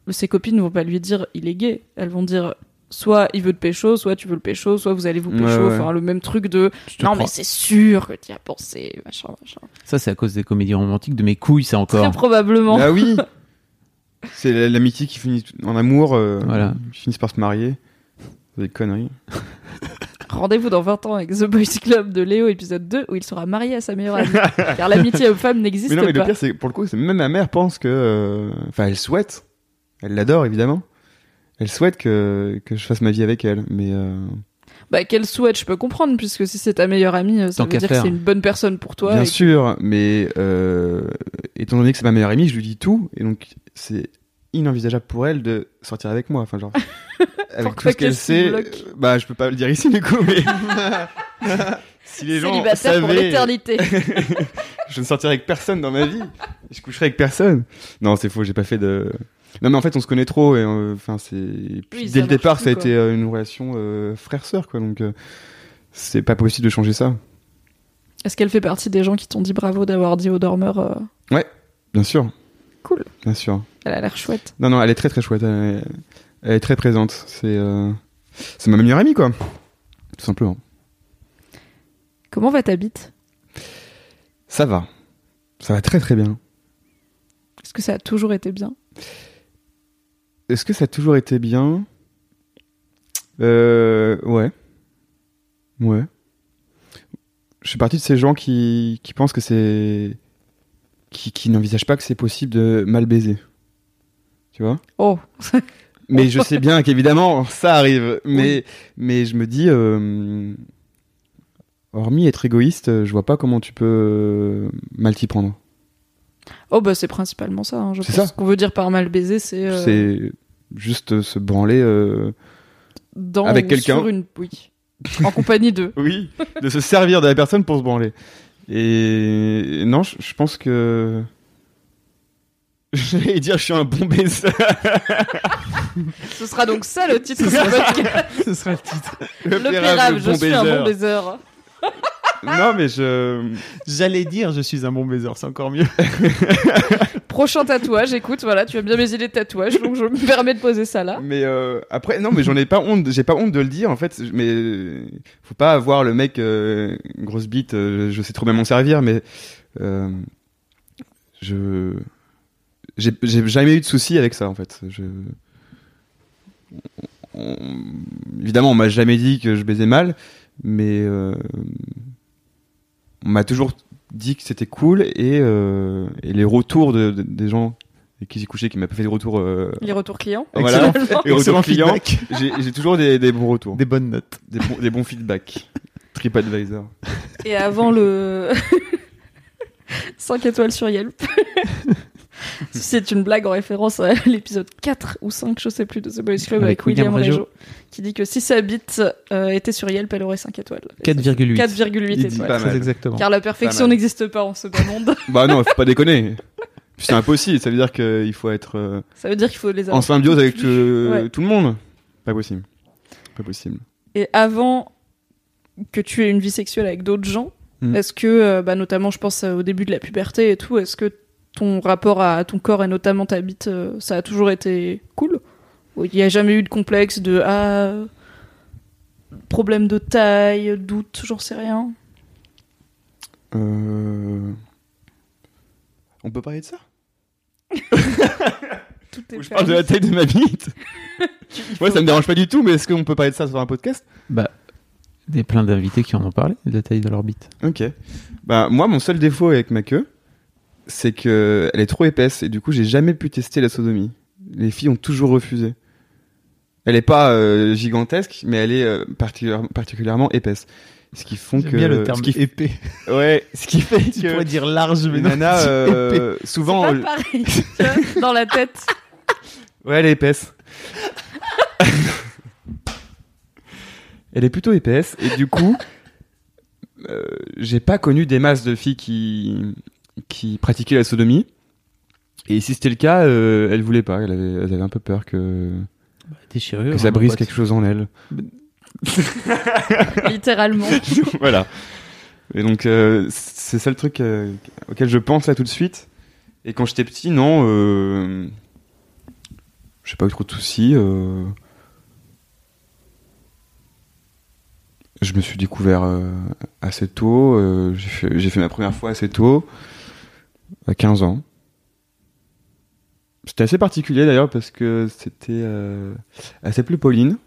ses copines ne vont pas lui dire il est gay. Elles vont dire soit il veut te pécho, soit tu veux le pécho, soit vous allez vous pécho. Ouais, ouais. Enfin, le même truc de non, crois. mais c'est sûr que tu y as pensé, machin, machin. Ça, c'est à cause des comédies romantiques de mes couilles, ça Très encore. probablement. Ah oui. C'est la- l'amitié qui finit en amour, euh, Voilà. qui finissent par se marier. Des conneries. Rendez-vous dans 20 ans avec The Boys Club de Léo, épisode 2, où il sera marié à sa meilleure amie. Car l'amitié homme-femme n'existe Mais non, mais le pas. pire, c'est pour le coup, c'est même ma mère pense que. euh, Enfin, elle souhaite. Elle l'adore, évidemment. Elle souhaite que, que je fasse ma vie avec elle. Mais. euh, Bah, qu'elle souhaite, je peux comprendre, puisque si c'est ta meilleure amie, euh, ça Tant veut dire faire. que c'est une bonne personne pour toi. bien sûr, mais. euh, étant donné que c'est ma meilleure amie, je lui dis tout. Et donc, c'est inenvisageable pour elle de sortir avec moi. Enfin, genre. avec tout ce qu'elle sait. euh, Bah, je peux pas le dire ici, du coup, mais. si les gens Célibataire pour savaient. l'éternité. je ne sortirai avec personne dans ma vie. Je coucherai avec personne. Non, c'est faux, j'ai pas fait de. Non, mais en fait, on se connaît trop et euh, enfin, c'est. Oui, dès le départ, ça a été euh, une relation euh, frère-sœur, quoi. Donc, c'est pas possible de changer ça. Est-ce qu'elle fait partie des gens qui t'ont dit bravo d'avoir dit au dormeur euh, Bien sûr. Cool. Bien sûr. Elle a l'air chouette. Non, non, elle est très très chouette. Elle est, elle est très présente. C'est. euh, C'est ma meilleure amie, quoi. Tout simplement. Comment va ta bite? Ça va. Ça va très très bien. Est-ce que ça a toujours été bien? Est-ce que ça a toujours été bien? Euh. Ouais. Ouais. Je suis partie de ces gens qui, qui pensent que c'est. qui, qui n'envisagent pas que c'est possible de mal baiser. Tu vois? Oh, Mais je sais bien qu'évidemment, ça arrive. Mais, mais je me dis. euh, hormis être égoïste, je vois pas comment tu peux euh, mal t'y prendre. oh bah c'est principalement ça. hein. Je pense ça. Ce qu'on veut dire par mal baiser, c'est euh, C'est juste se branler. euh, dans avec quelqu'un. sur une oui. En compagnie d'eux. Oui, de se servir de la personne pour se branler. Et non, je pense que. J'allais dire, je suis un bon baiser. Ce sera donc ça le titre du podcast. Ce sera le titre. Le Pérave, pérave, le je bon suis un bon baiser. Non, mais je. J'allais dire, je suis un bon baiser, c'est encore mieux. Prochain tatouage, écoute, voilà, tu as bien mes idées de tatouage, donc je me permets de poser ça là. Mais euh, après, non, mais j'en ai pas honte. J'ai pas honte de le dire, en fait. Mais euh, faut pas avoir le mec euh, grosse bite. euh, je sais trop bien m'en servir, mais euh, je j'ai j'ai jamais eu de soucis avec ça, en fait. Je on- évidemment, on m'a jamais dit que je baisais mal, mais euh, on m'a toujours dit que c'était cool et, euh, et les retours de, de- des gens avec qui j'ai couché qui m'ont pas fait des retours euh, Les retours clients. Voilà. Et retours Excellent clients feedback. j'ai j'ai toujours des, des bons retours Des bonnes notes. des bons, des bons feedbacks TripAdvisor Et avant le 5 étoiles sur Yelp. C'est une blague en référence à l'épisode 4 ou 5, je sais plus, de The Boys Club avec, Avec William, William Régeau, qui dit que si sa bite euh, était sur Yelp, elle aurait 5 étoiles. 4,8. 4,8 Il dit étoiles. Très exactement. Car la perfection n'existe pas en ce bas monde. bah non faut pas déconner c'est impossible ça veut dire qu'il faut être euh, Ça veut dire qu'il faut les avoir. en symbiose avec euh, Ouais. tout le monde pas possible pas possible Et avant que tu aies une vie sexuelle avec d'autres gens, Mm. est-ce que, euh, bah, notamment, je pense euh, au début de la puberté et tout, est-ce que ton rapport à ton corps et notamment ta bite, euh, ça a toujours été cool Il n'y a jamais eu de complexe de ah, problème de taille, doute, j'en sais rien. euh... on peut parler de ça? Tout est je parle de la taille de ma bite ouais ça me dérange pas du tout mais est-ce qu'on peut parler de ça sur un podcast? Bah, des plein d'invités qui en ont parlé de la taille de l'orbite. Ok. Bah moi mon seul défaut avec ma queue, c'est que elle est trop épaisse et du coup j'ai jamais pu tester la sodomie. Les filles ont toujours refusé. Elle est pas euh, gigantesque, mais elle est euh, particulière- particulièrement épaisse. Ce qui font que bien le terme ce qui, épais. ouais, ce qui fait Tu que pourrais dire large, mais c'est euh, souvent pas euh, pareil, tu vois, dans la tête. Ouais, elle est épaisse. elle est plutôt épaisse et du coup, euh, j'ai pas connu des masses de filles qui qui pratiquaient la sodomie. Et si c'était le cas, euh, elles voulaient pas. Elles avaient un peu peur que, Déchirure. que ça hein, brise mon quelque chose en elles. Littéralement. voilà. Et donc, euh, c'est ça le truc euh, auquel je pense là tout de suite. Et quand j'étais petit, non, euh, j'ai pas eu trop de soucis. euh, je me suis découvert euh, assez tôt. euh, j'ai fait, j'ai fait ma première fois assez tôt, à 15 ans. C'était assez particulier d'ailleurs parce que c'était. Euh, elle s'appelait Pauline.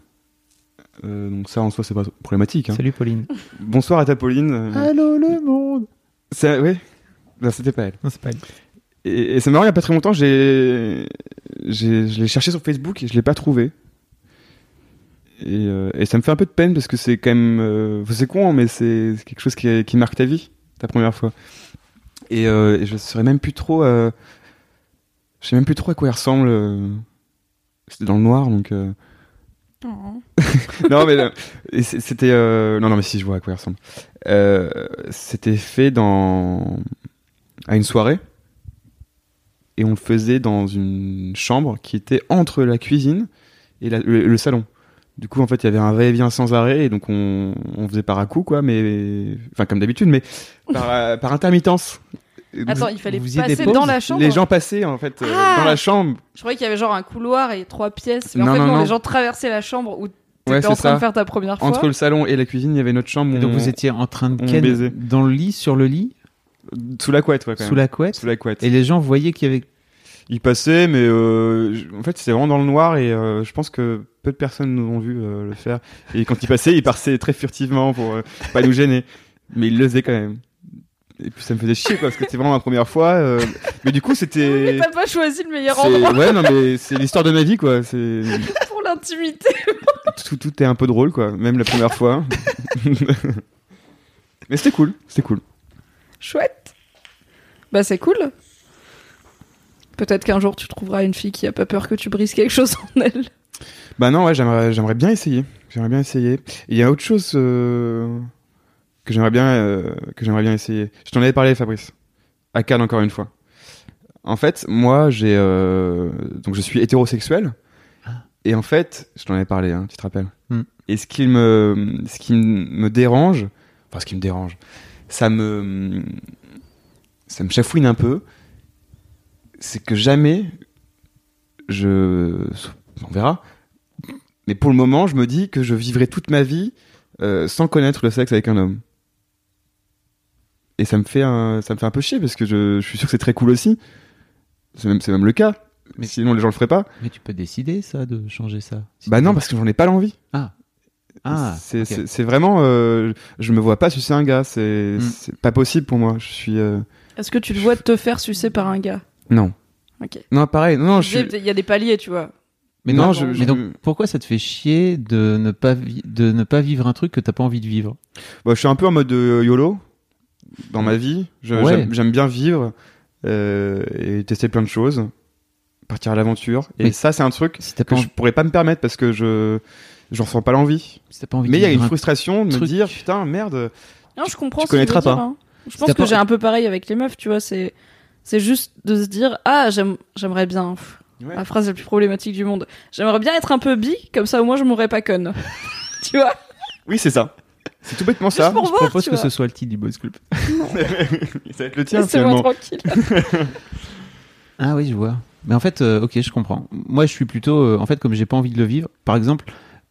Euh, donc ça en soi c'est pas problématique. hein. Salut Pauline. Bonsoir à ta Pauline. Allô le monde. ça, ouais. Non, c'était pas elle. Non, c'est pas elle. Et, et c'est marrant, il y a pas très longtemps, j'ai, j'ai, je l'ai cherché sur Facebook et je l'ai pas trouvé. Et, euh, et ça me fait un peu de peine parce que c'est quand même, euh, c'est con, hein, mais c'est c'est quelque chose qui, qui marque ta vie, ta première fois. Et, euh, et je saurais même plus trop, euh, je sais même plus trop à quoi il ressemble. euh, C'était dans le noir, donc. euh, Oh. non mais c'était euh, non non mais si je vois à quoi il ressemble. C'était fait dans à une soirée et on le faisait dans une chambre qui était entre la cuisine et la- le, le salon. Du coup en fait il y avait un va-et-vient sans arrêt et donc on, on faisait par à coup quoi mais enfin comme d'habitude mais par, par intermittence. Attends, il fallait passer dans la chambre. les gens passaient en fait euh, Ah dans la chambre Je croyais qu'il y avait genre un couloir et trois pièces. Mais Non, en fait, non, non, non. les gens traversaient la chambre où t'étais Ouais, en train de faire ta première fois. entre le salon et la cuisine il y avait notre chambre. Et où donc on- vous étiez en train de ken baisait. dans le lit, sur le lit, sous la couette ouais, quand sous même. la couette. sous la couette. Et les gens voyaient qu'il y avait. Il passait, mais euh, en fait, c'était vraiment dans le noir et euh, je pense que peu de personnes nous ont vu euh, le faire. Et quand il passait, il passait très furtivement pour euh, pas nous gêner. Mais il le faisait quand même. Et puis ça me faisait chier quoi, parce que c'était vraiment la première fois. euh, Mais du coup, Mais c'était. t'as pas choisi le meilleur c'est- endroit Ouais, non, mais c'est l'histoire de ma vie quoi. C'est pour l'intimité. tout, tout est un peu drôle quoi, même la première fois. mais c'était cool, c'était cool. Chouette. Bah c'est cool. Peut-être qu'un jour tu trouveras une fille qui a pas peur que tu brises quelque chose en elle. Bah non, ouais, j'aimerais, j'aimerais bien essayer. J'aimerais bien essayer. Et Il y a autre chose euh, que j'aimerais bien euh, que j'aimerais bien essayer. Je t'en avais parlé, Fabrice. À Cannes encore une fois. En fait, moi, j'ai euh, donc je suis hétérosexuel. Et en fait, je t'en avais parlé, hein, tu te rappelles. Hmm. Et ce qui me ce qui me dérange, enfin ce qui me dérange, ça me ça me chafouine un peu. C'est que jamais je on verra. Mais pour le moment, je me dis que je vivrai toute ma vie euh, sans connaître le sexe avec un homme. Et ça me fait un, ça me fait un peu chier parce que je, je suis sûr que c'est très cool aussi. C'est même, c'est même le cas. Mais sinon, les gens le feraient pas. Mais tu peux décider, ça, de changer ça. Si Bah non, parce que j'en ai pas l'envie. Ah. Ah, c'est ok. c'est- c'est vraiment, euh, je me vois pas sucer un gars. C'est c'est pas possible pour moi. Je suis, euh, Est-ce que tu te vois te faire sucer par un gars? Non, Ok. non, pareil. Non, non, je suis. Il y a des paliers, tu vois. Mais Non, non, je- mais donc, pourquoi ça te fait chier de ne pas, vi- de ne pas vivre un truc que t'as pas envie de vivre? Bah, je suis un peu en mode euh, YOLO dans ma vie. Ouais. J'aime bien vivre euh, et tester plein de choses, partir à l'aventure. Et Mais- ça, c'est un truc Si que pas, je envie- pourrais pas me permettre parce que je j'en ressens pas l'envie. si envie Mais il y a une un- frustration de me truc. dire putain merde. Non, je comprends. Tu ce connaîtras dire, pas. hein. Je pense que j'ai un peu pareil avec les meufs, tu vois. C'est, c'est juste de se dire, ah, j'aime, j'aimerais bien. Ouais. La phrase la plus problématique du monde. J'aimerais bien être un peu bi, comme ça au moins je mourrais pas conne. tu vois? Oui, c'est ça. C'est tout bêtement ça. Je voir, propose que vois. ce soit le titre du Boys Club. ça va être le tien finalement. tranquille. Ah oui, je vois. Mais en fait, euh, ok, je comprends. Moi, je suis plutôt, euh, en fait, comme j'ai pas envie de le vivre, par exemple,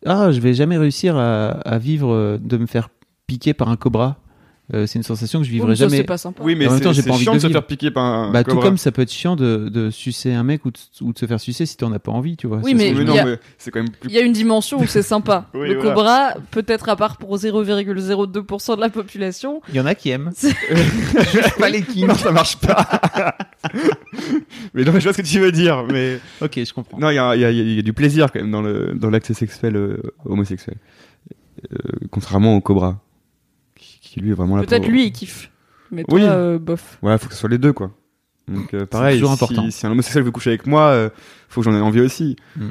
ah, je vais jamais réussir à, à vivre, euh, de me faire piquer par un cobra. Euh, c'est une sensation que je vivrai jamais. c'est pas sympa. Oui, mais En même temps, j'ai pas envie chiant de de se faire piquer par un. Bah, tout cobra. comme ça peut être chiant de, de sucer un mec ou de, ou de se faire sucer si t'en as pas envie, tu vois. Oui, mais Mais veux non, il y a- mais c'est quand même plus. Il y a une dimension où c'est sympa. Oui, le voilà. cobra, peut-être à part pour 0,02% de la population, Il y en a qui aiment. Pas les kings. Non, ça marche pas. mais non, mais je vois ce que tu veux dire. Mais Ok, je comprends. non, il y a, il y, a, il y a du plaisir quand même dans le dans l'accès sexuel euh, homosexuel, Euh, contrairement au cobra, qui, qui, lui est vraiment là. peut-être pour- lui il kiffe. Mais toi, Oui. euh, bof. Ouais, faut que ce soit les deux quoi. Donc euh, pareil, toujours si, important. si un homosexuel veut coucher avec moi, euh, faut que j'en ai envie aussi. Mm.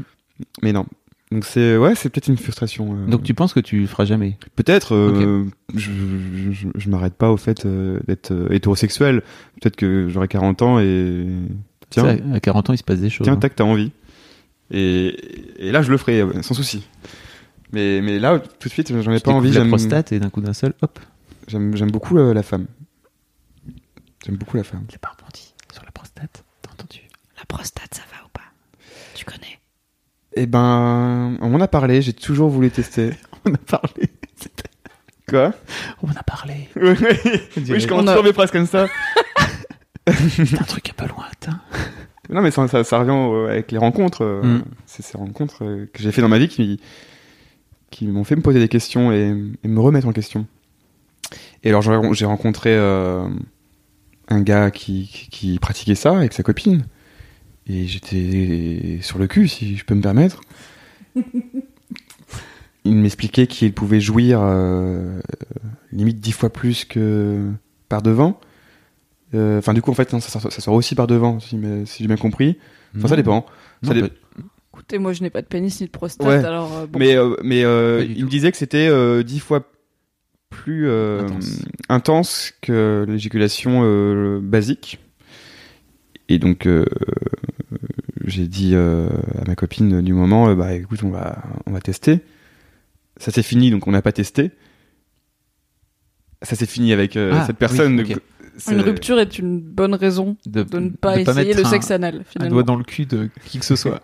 Mais non. Donc c'est ouais, c'est peut-être une frustration. euh. Donc tu penses que tu le feras jamais? Peut-être, euh, je, je, je, je m'arrête pas au fait euh, d'être euh, hétérosexuel. Peut-être que j'aurai 40 ans et tiens, Ça, À 40 ans, il se passe des choses. tiens, hein. tac, t'as envie. Et, et là, je le ferai sans souci. Mais, mais là, tout de suite, j'en ai Tu pas envie. la prostate et d'un coup d'un seul, hop. J'aime, j'aime beaucoup euh, la femme. J'aime beaucoup la femme. J'ai pas rebondi sur la prostate. T'as entendu? La prostate, ça va ou pas? Tu connais? Eh ben, on m'en a parlé. J'ai toujours voulu tester. On a parlé. Quoi? On en a parlé. Oui, je commence a- toujours mes phrases comme ça. C'est un truc un peu lointain. Non, mais ça, ça, ça revient euh, avec les rencontres. euh, Mm. C'est ces rencontres euh, que j'ai fait dans ma vie qui, qui m'ont fait me poser des questions et, et me remettre en question. Et alors, j'ai rencontré euh, un gars qui, qui, qui pratiquait ça avec sa copine. Et j'étais sur le cul, si je peux me permettre. Il m'expliquait qu'il pouvait jouir euh, limite dix fois plus que par devant. Euh, Enfin, du coup, en fait, non, ça, sort- ça sort aussi par devant, si, j'ai bien compris. Enfin, ça dépend. Non, Ça dé- bah, Écoutez, moi je n'ai pas de pénis ni de prostate, Ouais. alors euh, bon. Mais, il tout. me disait que c'était dix fois plus euh, Intense. intense que l'éjaculation euh, basique. Et donc, euh, j'ai dit euh, à ma copine du moment, euh, bah écoute, on va, on va tester. Ça s'est fini, donc on n'a pas testé. Ça s'est fini avec euh, Ah, cette personne. oui, Une rupture est une bonne raison de, de ne pas de essayer le un- sexe anal, Un finalement. doigt dans le cul de qui que ce soit.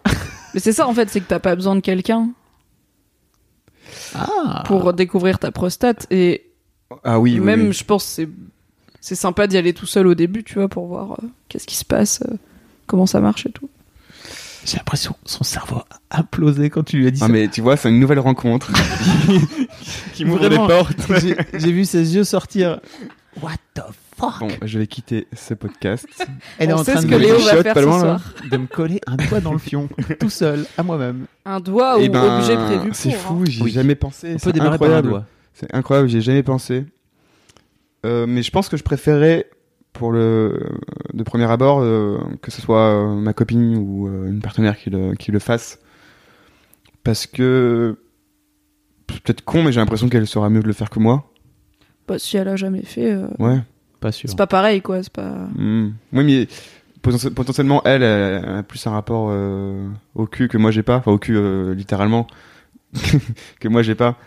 Mais c'est ça en fait, c'est que t'as pas besoin de quelqu'un Ah pour découvrir ta prostate et Ah oui, même oui. je pense c'est c'est sympa d'y aller tout seul au début, tu vois, pour voir euh, qu'est-ce qui se passe, euh, comment ça marche et tout. J'ai l'impression que son cerveau a implosé quand tu lui as dit Ah, ça. mais tu vois, c'est une nouvelle rencontre qui m'ouvre des portes. J'ai j'ai vu ses yeux sortir. What the fuck Bon, je vais quitter ce podcast. Elle est On en sait train ce de que me, Léo va faire pas ce loin, là. soir. de me coller un doigt dans le fion, tout seul, à moi-même. Un doigt Eh ou ben, objet prévu pour. C'est hein. fou, j'y ai Oui. jamais pensé. On peut C'est démarrer par un incroyable. doigt. C'est incroyable, j'y ai jamais pensé. Euh, mais je pense que je préférais, pour le de premier abord, euh, que ce soit euh, ma copine ou euh, une partenaire qui le, qui le fasse. Parce que peut-être con, mais j'ai l'impression qu'elle saura mieux de le faire que moi. Bah, si elle a jamais fait, euh, Ouais. Pas sûr. c'est pas pareil, quoi. C'est pas. Hmm. Oui, mais poten- potentiellement, elle, elle a plus un rapport euh, au cul que moi j'ai pas. Enfin, au cul, euh, littéralement. que moi j'ai pas.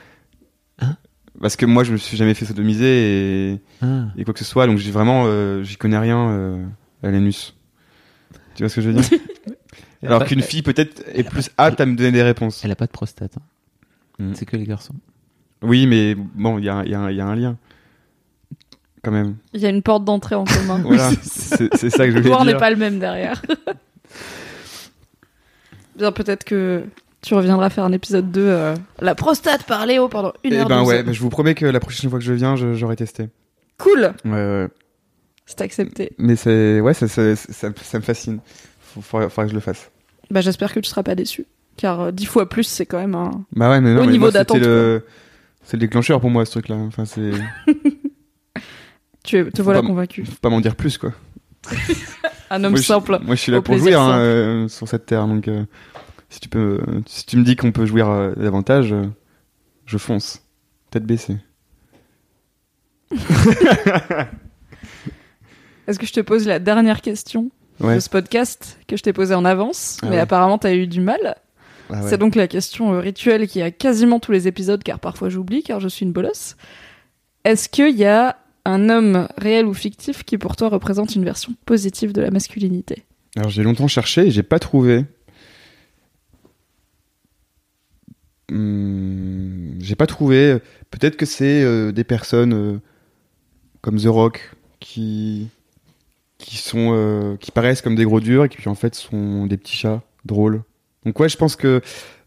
Hein? Parce que moi, je me suis jamais fait sodomiser et, Ah. et quoi que ce soit. Donc, j'ai vraiment, euh, j'y connais rien euh, à l'anus. Tu vois ce que je veux dire? Alors pas- qu'une fille, peut-être, est plus apte à me donner des réponses. Elle a pas de prostate. hein. Hmm. C'est que les garçons. Oui, mais bon, il y a, il y, a, un- il y a un lien. Quand même. Il y a une porte d'entrée en commun. Voilà. c'est ça que je Le voulais pouvoir n'est dire. pas le même derrière. Bien, peut-être que tu reviendras faire un épisode 2, euh, la prostate par Léo pendant une Eh heure. ben ouais, mais je vous promets que la prochaine fois que je viens, j'aurai testé. Cool, Ouais, ouais. c'est accepté. Mais c'est, ouais, ça, ça, ça, ça me fascine. Faut, faudra, faudra que je le fasse. Bah, j'espère que tu seras pas déçu. Car euh, 10 fois plus, c'est quand même un. Bah ouais, mais non, Au mais niveau d'attente, le, c'est le déclencheur pour moi, ce truc-là. Enfin, c'est, Tu es- te Faut voilà pas- convaincu. faut pas m'en dire plus, quoi. Un homme moi, je, simple. moi, je suis là pour jouir, hein, euh, sur cette terre, donc, euh, si tu peux, si tu me dis qu'on peut jouir euh, davantage, je fonce. Tête baissée. Est-ce que je te pose la dernière question Ouais. de ce podcast que je t'ai posée en avance Ah Mais ouais. apparemment, t'as eu du mal. Ah ouais. C'est donc la question rituelle qui a quasiment tous les épisodes, car parfois j'oublie, car je suis une bolosse. Est-ce qu'il y a un homme réel ou fictif qui pour toi représente une version positive de la masculinité Alors j'ai longtemps cherché et j'ai pas trouvé. Hmm, j'ai pas trouvé. Peut-être que c'est euh, des personnes euh, comme The Rock qui qui sont euh, qui paraissent comme des gros durs et qui puis en fait sont des petits chats drôles. Donc ouais, je pense que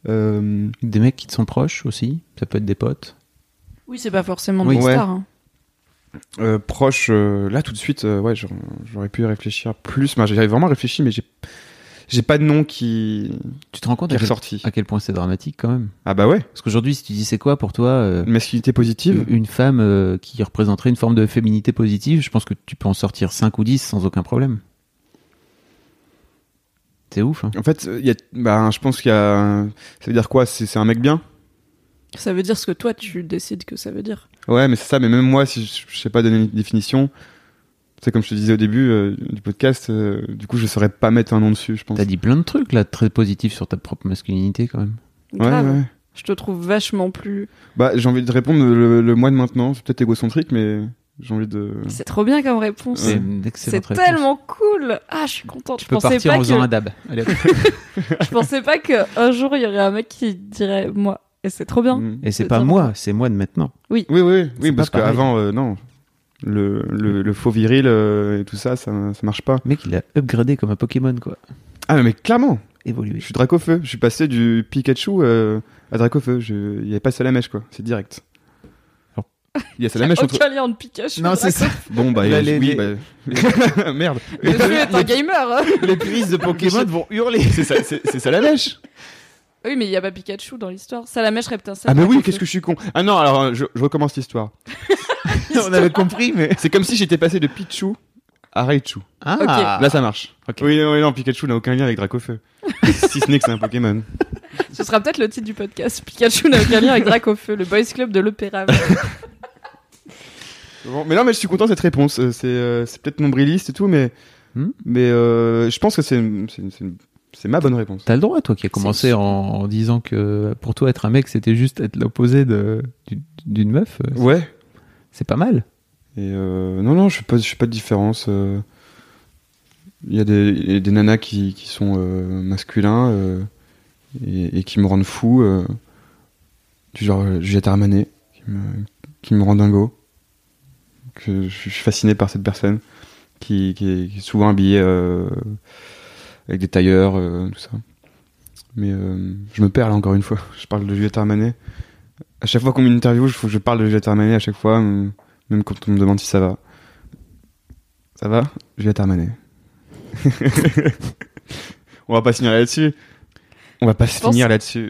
euh, Des mecs qui te sont proches aussi. Ça peut être des potes. Oui, c'est pas forcément Oui. des Ouais. stars. hein. Euh, proche euh, là tout de suite, euh, ouais, j'aurais pu réfléchir plus. J'avais vraiment réfléchi, mais j'ai j'ai pas de nom qui, Tu te rends compte à est quel, à quel point c'est dramatique quand même Ah bah ouais, Parce qu'aujourd'hui, si tu dis c'est quoi pour toi une masculinité positive. une femme qui représenterait une forme de féminité positive, je pense que tu peux en sortir 5 ou 10 sans aucun problème. C'est ouf, hein. En fait, il y a, bah, je pense qu'il y a. Ça veut dire quoi? C'est un mec bien? Ça veut dire ce que toi tu décides que ça veut dire. Ouais, mais c'est ça. Mais même moi, si je, je sais pas donner une définition, c'est comme je te disais au début euh, du podcast, euh, du coup, je saurais pas mettre un nom dessus, je pense. T'as dit plein de trucs là, très positifs sur ta propre masculinité quand même. Ouais, Grave. ouais. Je te trouve vachement plus. Bah, j'ai envie de répondre le, le mois de maintenant. C'est peut-être égocentrique, mais j'ai envie de. C'est trop bien comme réponse. C'est C'est réponse. tellement cool. Ah, je suis contente. Tu Je peux pensais partir pas en faisant que un dab. Allez, je pensais pas que un jour il y aurait un mec qui dirait moi. Et c'est trop bien. Mm. Et c'est pas moi, c'est moi de maintenant. Oui, oui, oui, C'est parce qu'avant, euh, non. Le, le, le faux viril euh, et tout ça, ça, ça marche pas. Le mec, il a upgradé comme un Pokémon quoi. Ah, mais clairement, Évolué. je suis Dracofeu. Je suis passé du Pikachu euh, à Dracofeu. Je... Il y avait pas Salamèche, quoi. C'est direct. Il y a Salamèche entre. Aucun lien entre Pikachu. Non, c'est ça. Bon, bah, Là, les- oui, les- bah... Merde. Le jeu est un gamer. hein. Les puristes de Pokémon vont hurler. C'est ça, c'est c'est Salamèche. Oui, mais il y a pas Pikachu dans l'histoire. Salamèche Reptincelle. Ah, mais oui, qu'est-ce que je suis con. Ah non, alors, euh, je, je recommence l'histoire. On avait compris, mais. C'est comme si j'étais passé de Pichu à Raichu. Ah Là, ça marche. Ok. Oui, non, oui, non, Pikachu n'a aucun lien avec Dracofeu. si ce n'est que c'est un Pokémon. Ce sera peut-être le titre du podcast. Pikachu n'a aucun lien avec Dracofeu, le boys club de l'opéra. Bon, mais non, mais je suis content de cette réponse. Euh, C'est euh, c'est peut-être nombriliste et tout, mais, Hmm. mais euh, je pense que c'est une- c'est une- c'est une- c'est ma bonne réponse. T'as le droit, toi, qui a commencé en, en disant que pour toi, être un mec, c'était juste être l'opposé d'une- meuf. euh, Ouais. C'est pas mal. Et euh, non, non, je fais pas, je fais pas de différence. euh. Il y a des, il y a des nanas qui, qui sont euh, masculins euh, et, et qui me rendent fou. euh, du genre Juliette Armanet, qui me, qui me rend dingo. Que je suis fasciné par cette personne qui, qui, est, qui est souvent habillée euh, avec des tailleurs, euh, tout ça. Mais euh, je me perds là encore une fois. Je parle de Juliette Armanet. À chaque fois qu'on m'interviewe, que je parle de Juliette Armanet à chaque fois. même quand on me demande si ça va. Ça va Juliette Armanet. on va pas finir là-dessus. On va pas pense- finir là-dessus.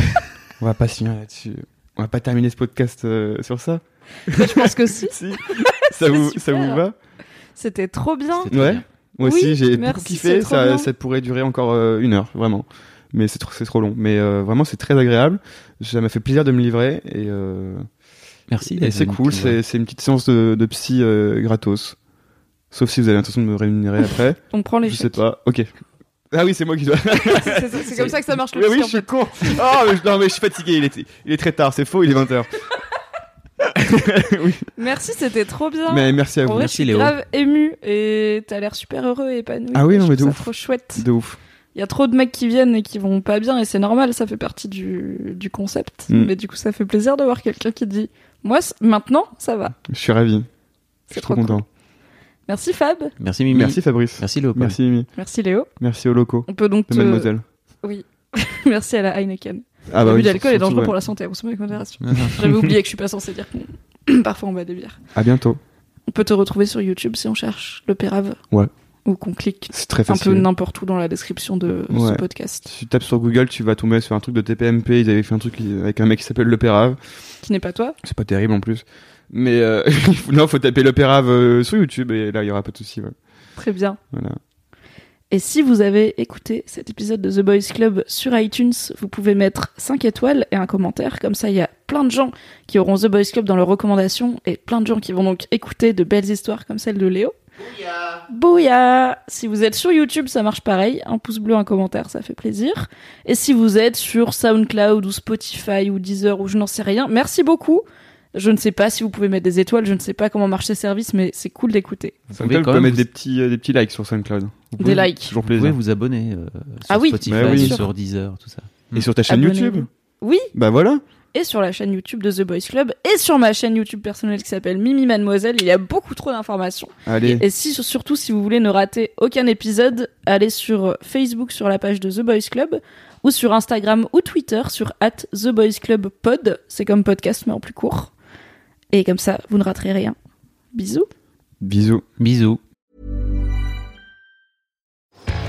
on va pas finir là-dessus. On va pas terminer ce podcast euh, sur ça. Je pense que si. Si. ça, vous, super. ça vous va? C'était trop bien. Ouais. bien. Moi Oui, aussi, j'ai beaucoup kiffé. Ça, pourrait durer encore euh, une heure, vraiment. mais c'est trop, c'est trop long. Mais euh, vraiment, c'est très agréable. Ça m'a fait plaisir de me livrer et, euh, Merci. et c'est cool. C'est, une petite séance de, de psy euh, gratos. Sauf si vous avez l'intention de me rémunérer après. On prend les je sais pas. Ok. Ah oui, c'est moi qui dois. C'est comme ça que ça marche le Mais oui, je suis con. Oh, mais non, mais je suis fatigué. Il est, il est très tard. C'est faux. Il est 20h. oui. Merci, c'était trop bien. Mais merci à en vous. vrai, Merci, je suis Léo. grave ému et t'as l'air super heureux et épanoui. Ah oui, non, mais de ouf. trop chouette. De ouf. Il y a trop de mecs qui viennent et qui vont pas bien et c'est normal, ça fait partie du, du concept. Mm. Mais du coup, ça fait plaisir de voir quelqu'un qui dit Moi, maintenant, ça va. Je suis ravi. Je suis trop content. Merci Fab. Merci Mimi. Merci Fabrice. Merci Léopold. Merci Mimi. Merci Léo. Merci aux locaux. On peut donc De te... Mademoiselle. Oui. Merci à la Heineken. Ah bah L'abus oui, d'alcool est dangereux ouais. pour la santé, à consommer avec modération. J'avais oublié que je suis pas censée dire qu'on parfois on boit des bières. À bientôt. On peut te retrouver sur YouTube si on cherche le Pérave. Ouais. Ou qu'on clique C'est très un peu n'importe où dans la description de ce podcast, Si tu tapes sur Google, tu vas tomber sur un truc de TPMP. Ils avaient fait un truc avec un mec qui s'appelle Le Pérave. qui n'est pas toi. C'est pas terrible en plus. Mais euh, non, faut taper Le Pérave euh, sur YouTube et là, il y aura pas de souci. Ouais. Très bien. Voilà. Et si vous avez écouté cet épisode de The Boys Club sur iTunes, vous pouvez mettre 5 étoiles et un commentaire. Comme ça, il y a plein de gens qui auront The Boys Club dans leurs recommandations et plein de gens qui vont donc écouter de belles histoires comme celle de Léo. Bouya Si vous êtes sur YouTube, ça marche pareil. Un pouce bleu, un commentaire, ça fait plaisir. Et si vous êtes sur SoundCloud ou Spotify ou Deezer ou je n'en sais rien, merci beaucoup. Je ne sais pas si vous pouvez mettre des étoiles, je ne sais pas comment marche ces services, mais c'est cool d'écouter. Vous SoundCloud, pouvez quand même mettre vous- des petits, euh, des petits likes sur SoundCloud. Vous Des likes. Toujours Vous pouvez plaisir. vous abonner euh, sur Ah oui. Spotify, Bah oui. sur Deezer, tout ça. Et sur ta chaîne. YouTube Oui, Bah voilà. et sur la chaîne YouTube de The Boys Club et sur ma chaîne YouTube personnelle qui s'appelle Mimi Mademoiselle. Il y a beaucoup trop d'informations. Allez. Et si, surtout, si vous voulez ne rater aucun épisode, allez sur Facebook sur la page de The Boys Club ou sur Instagram ou Twitter sur at The Boys Club Pod. C'est comme podcast mais en plus court. Et comme ça, vous ne raterez rien. Bisous. Bisous. Bisous.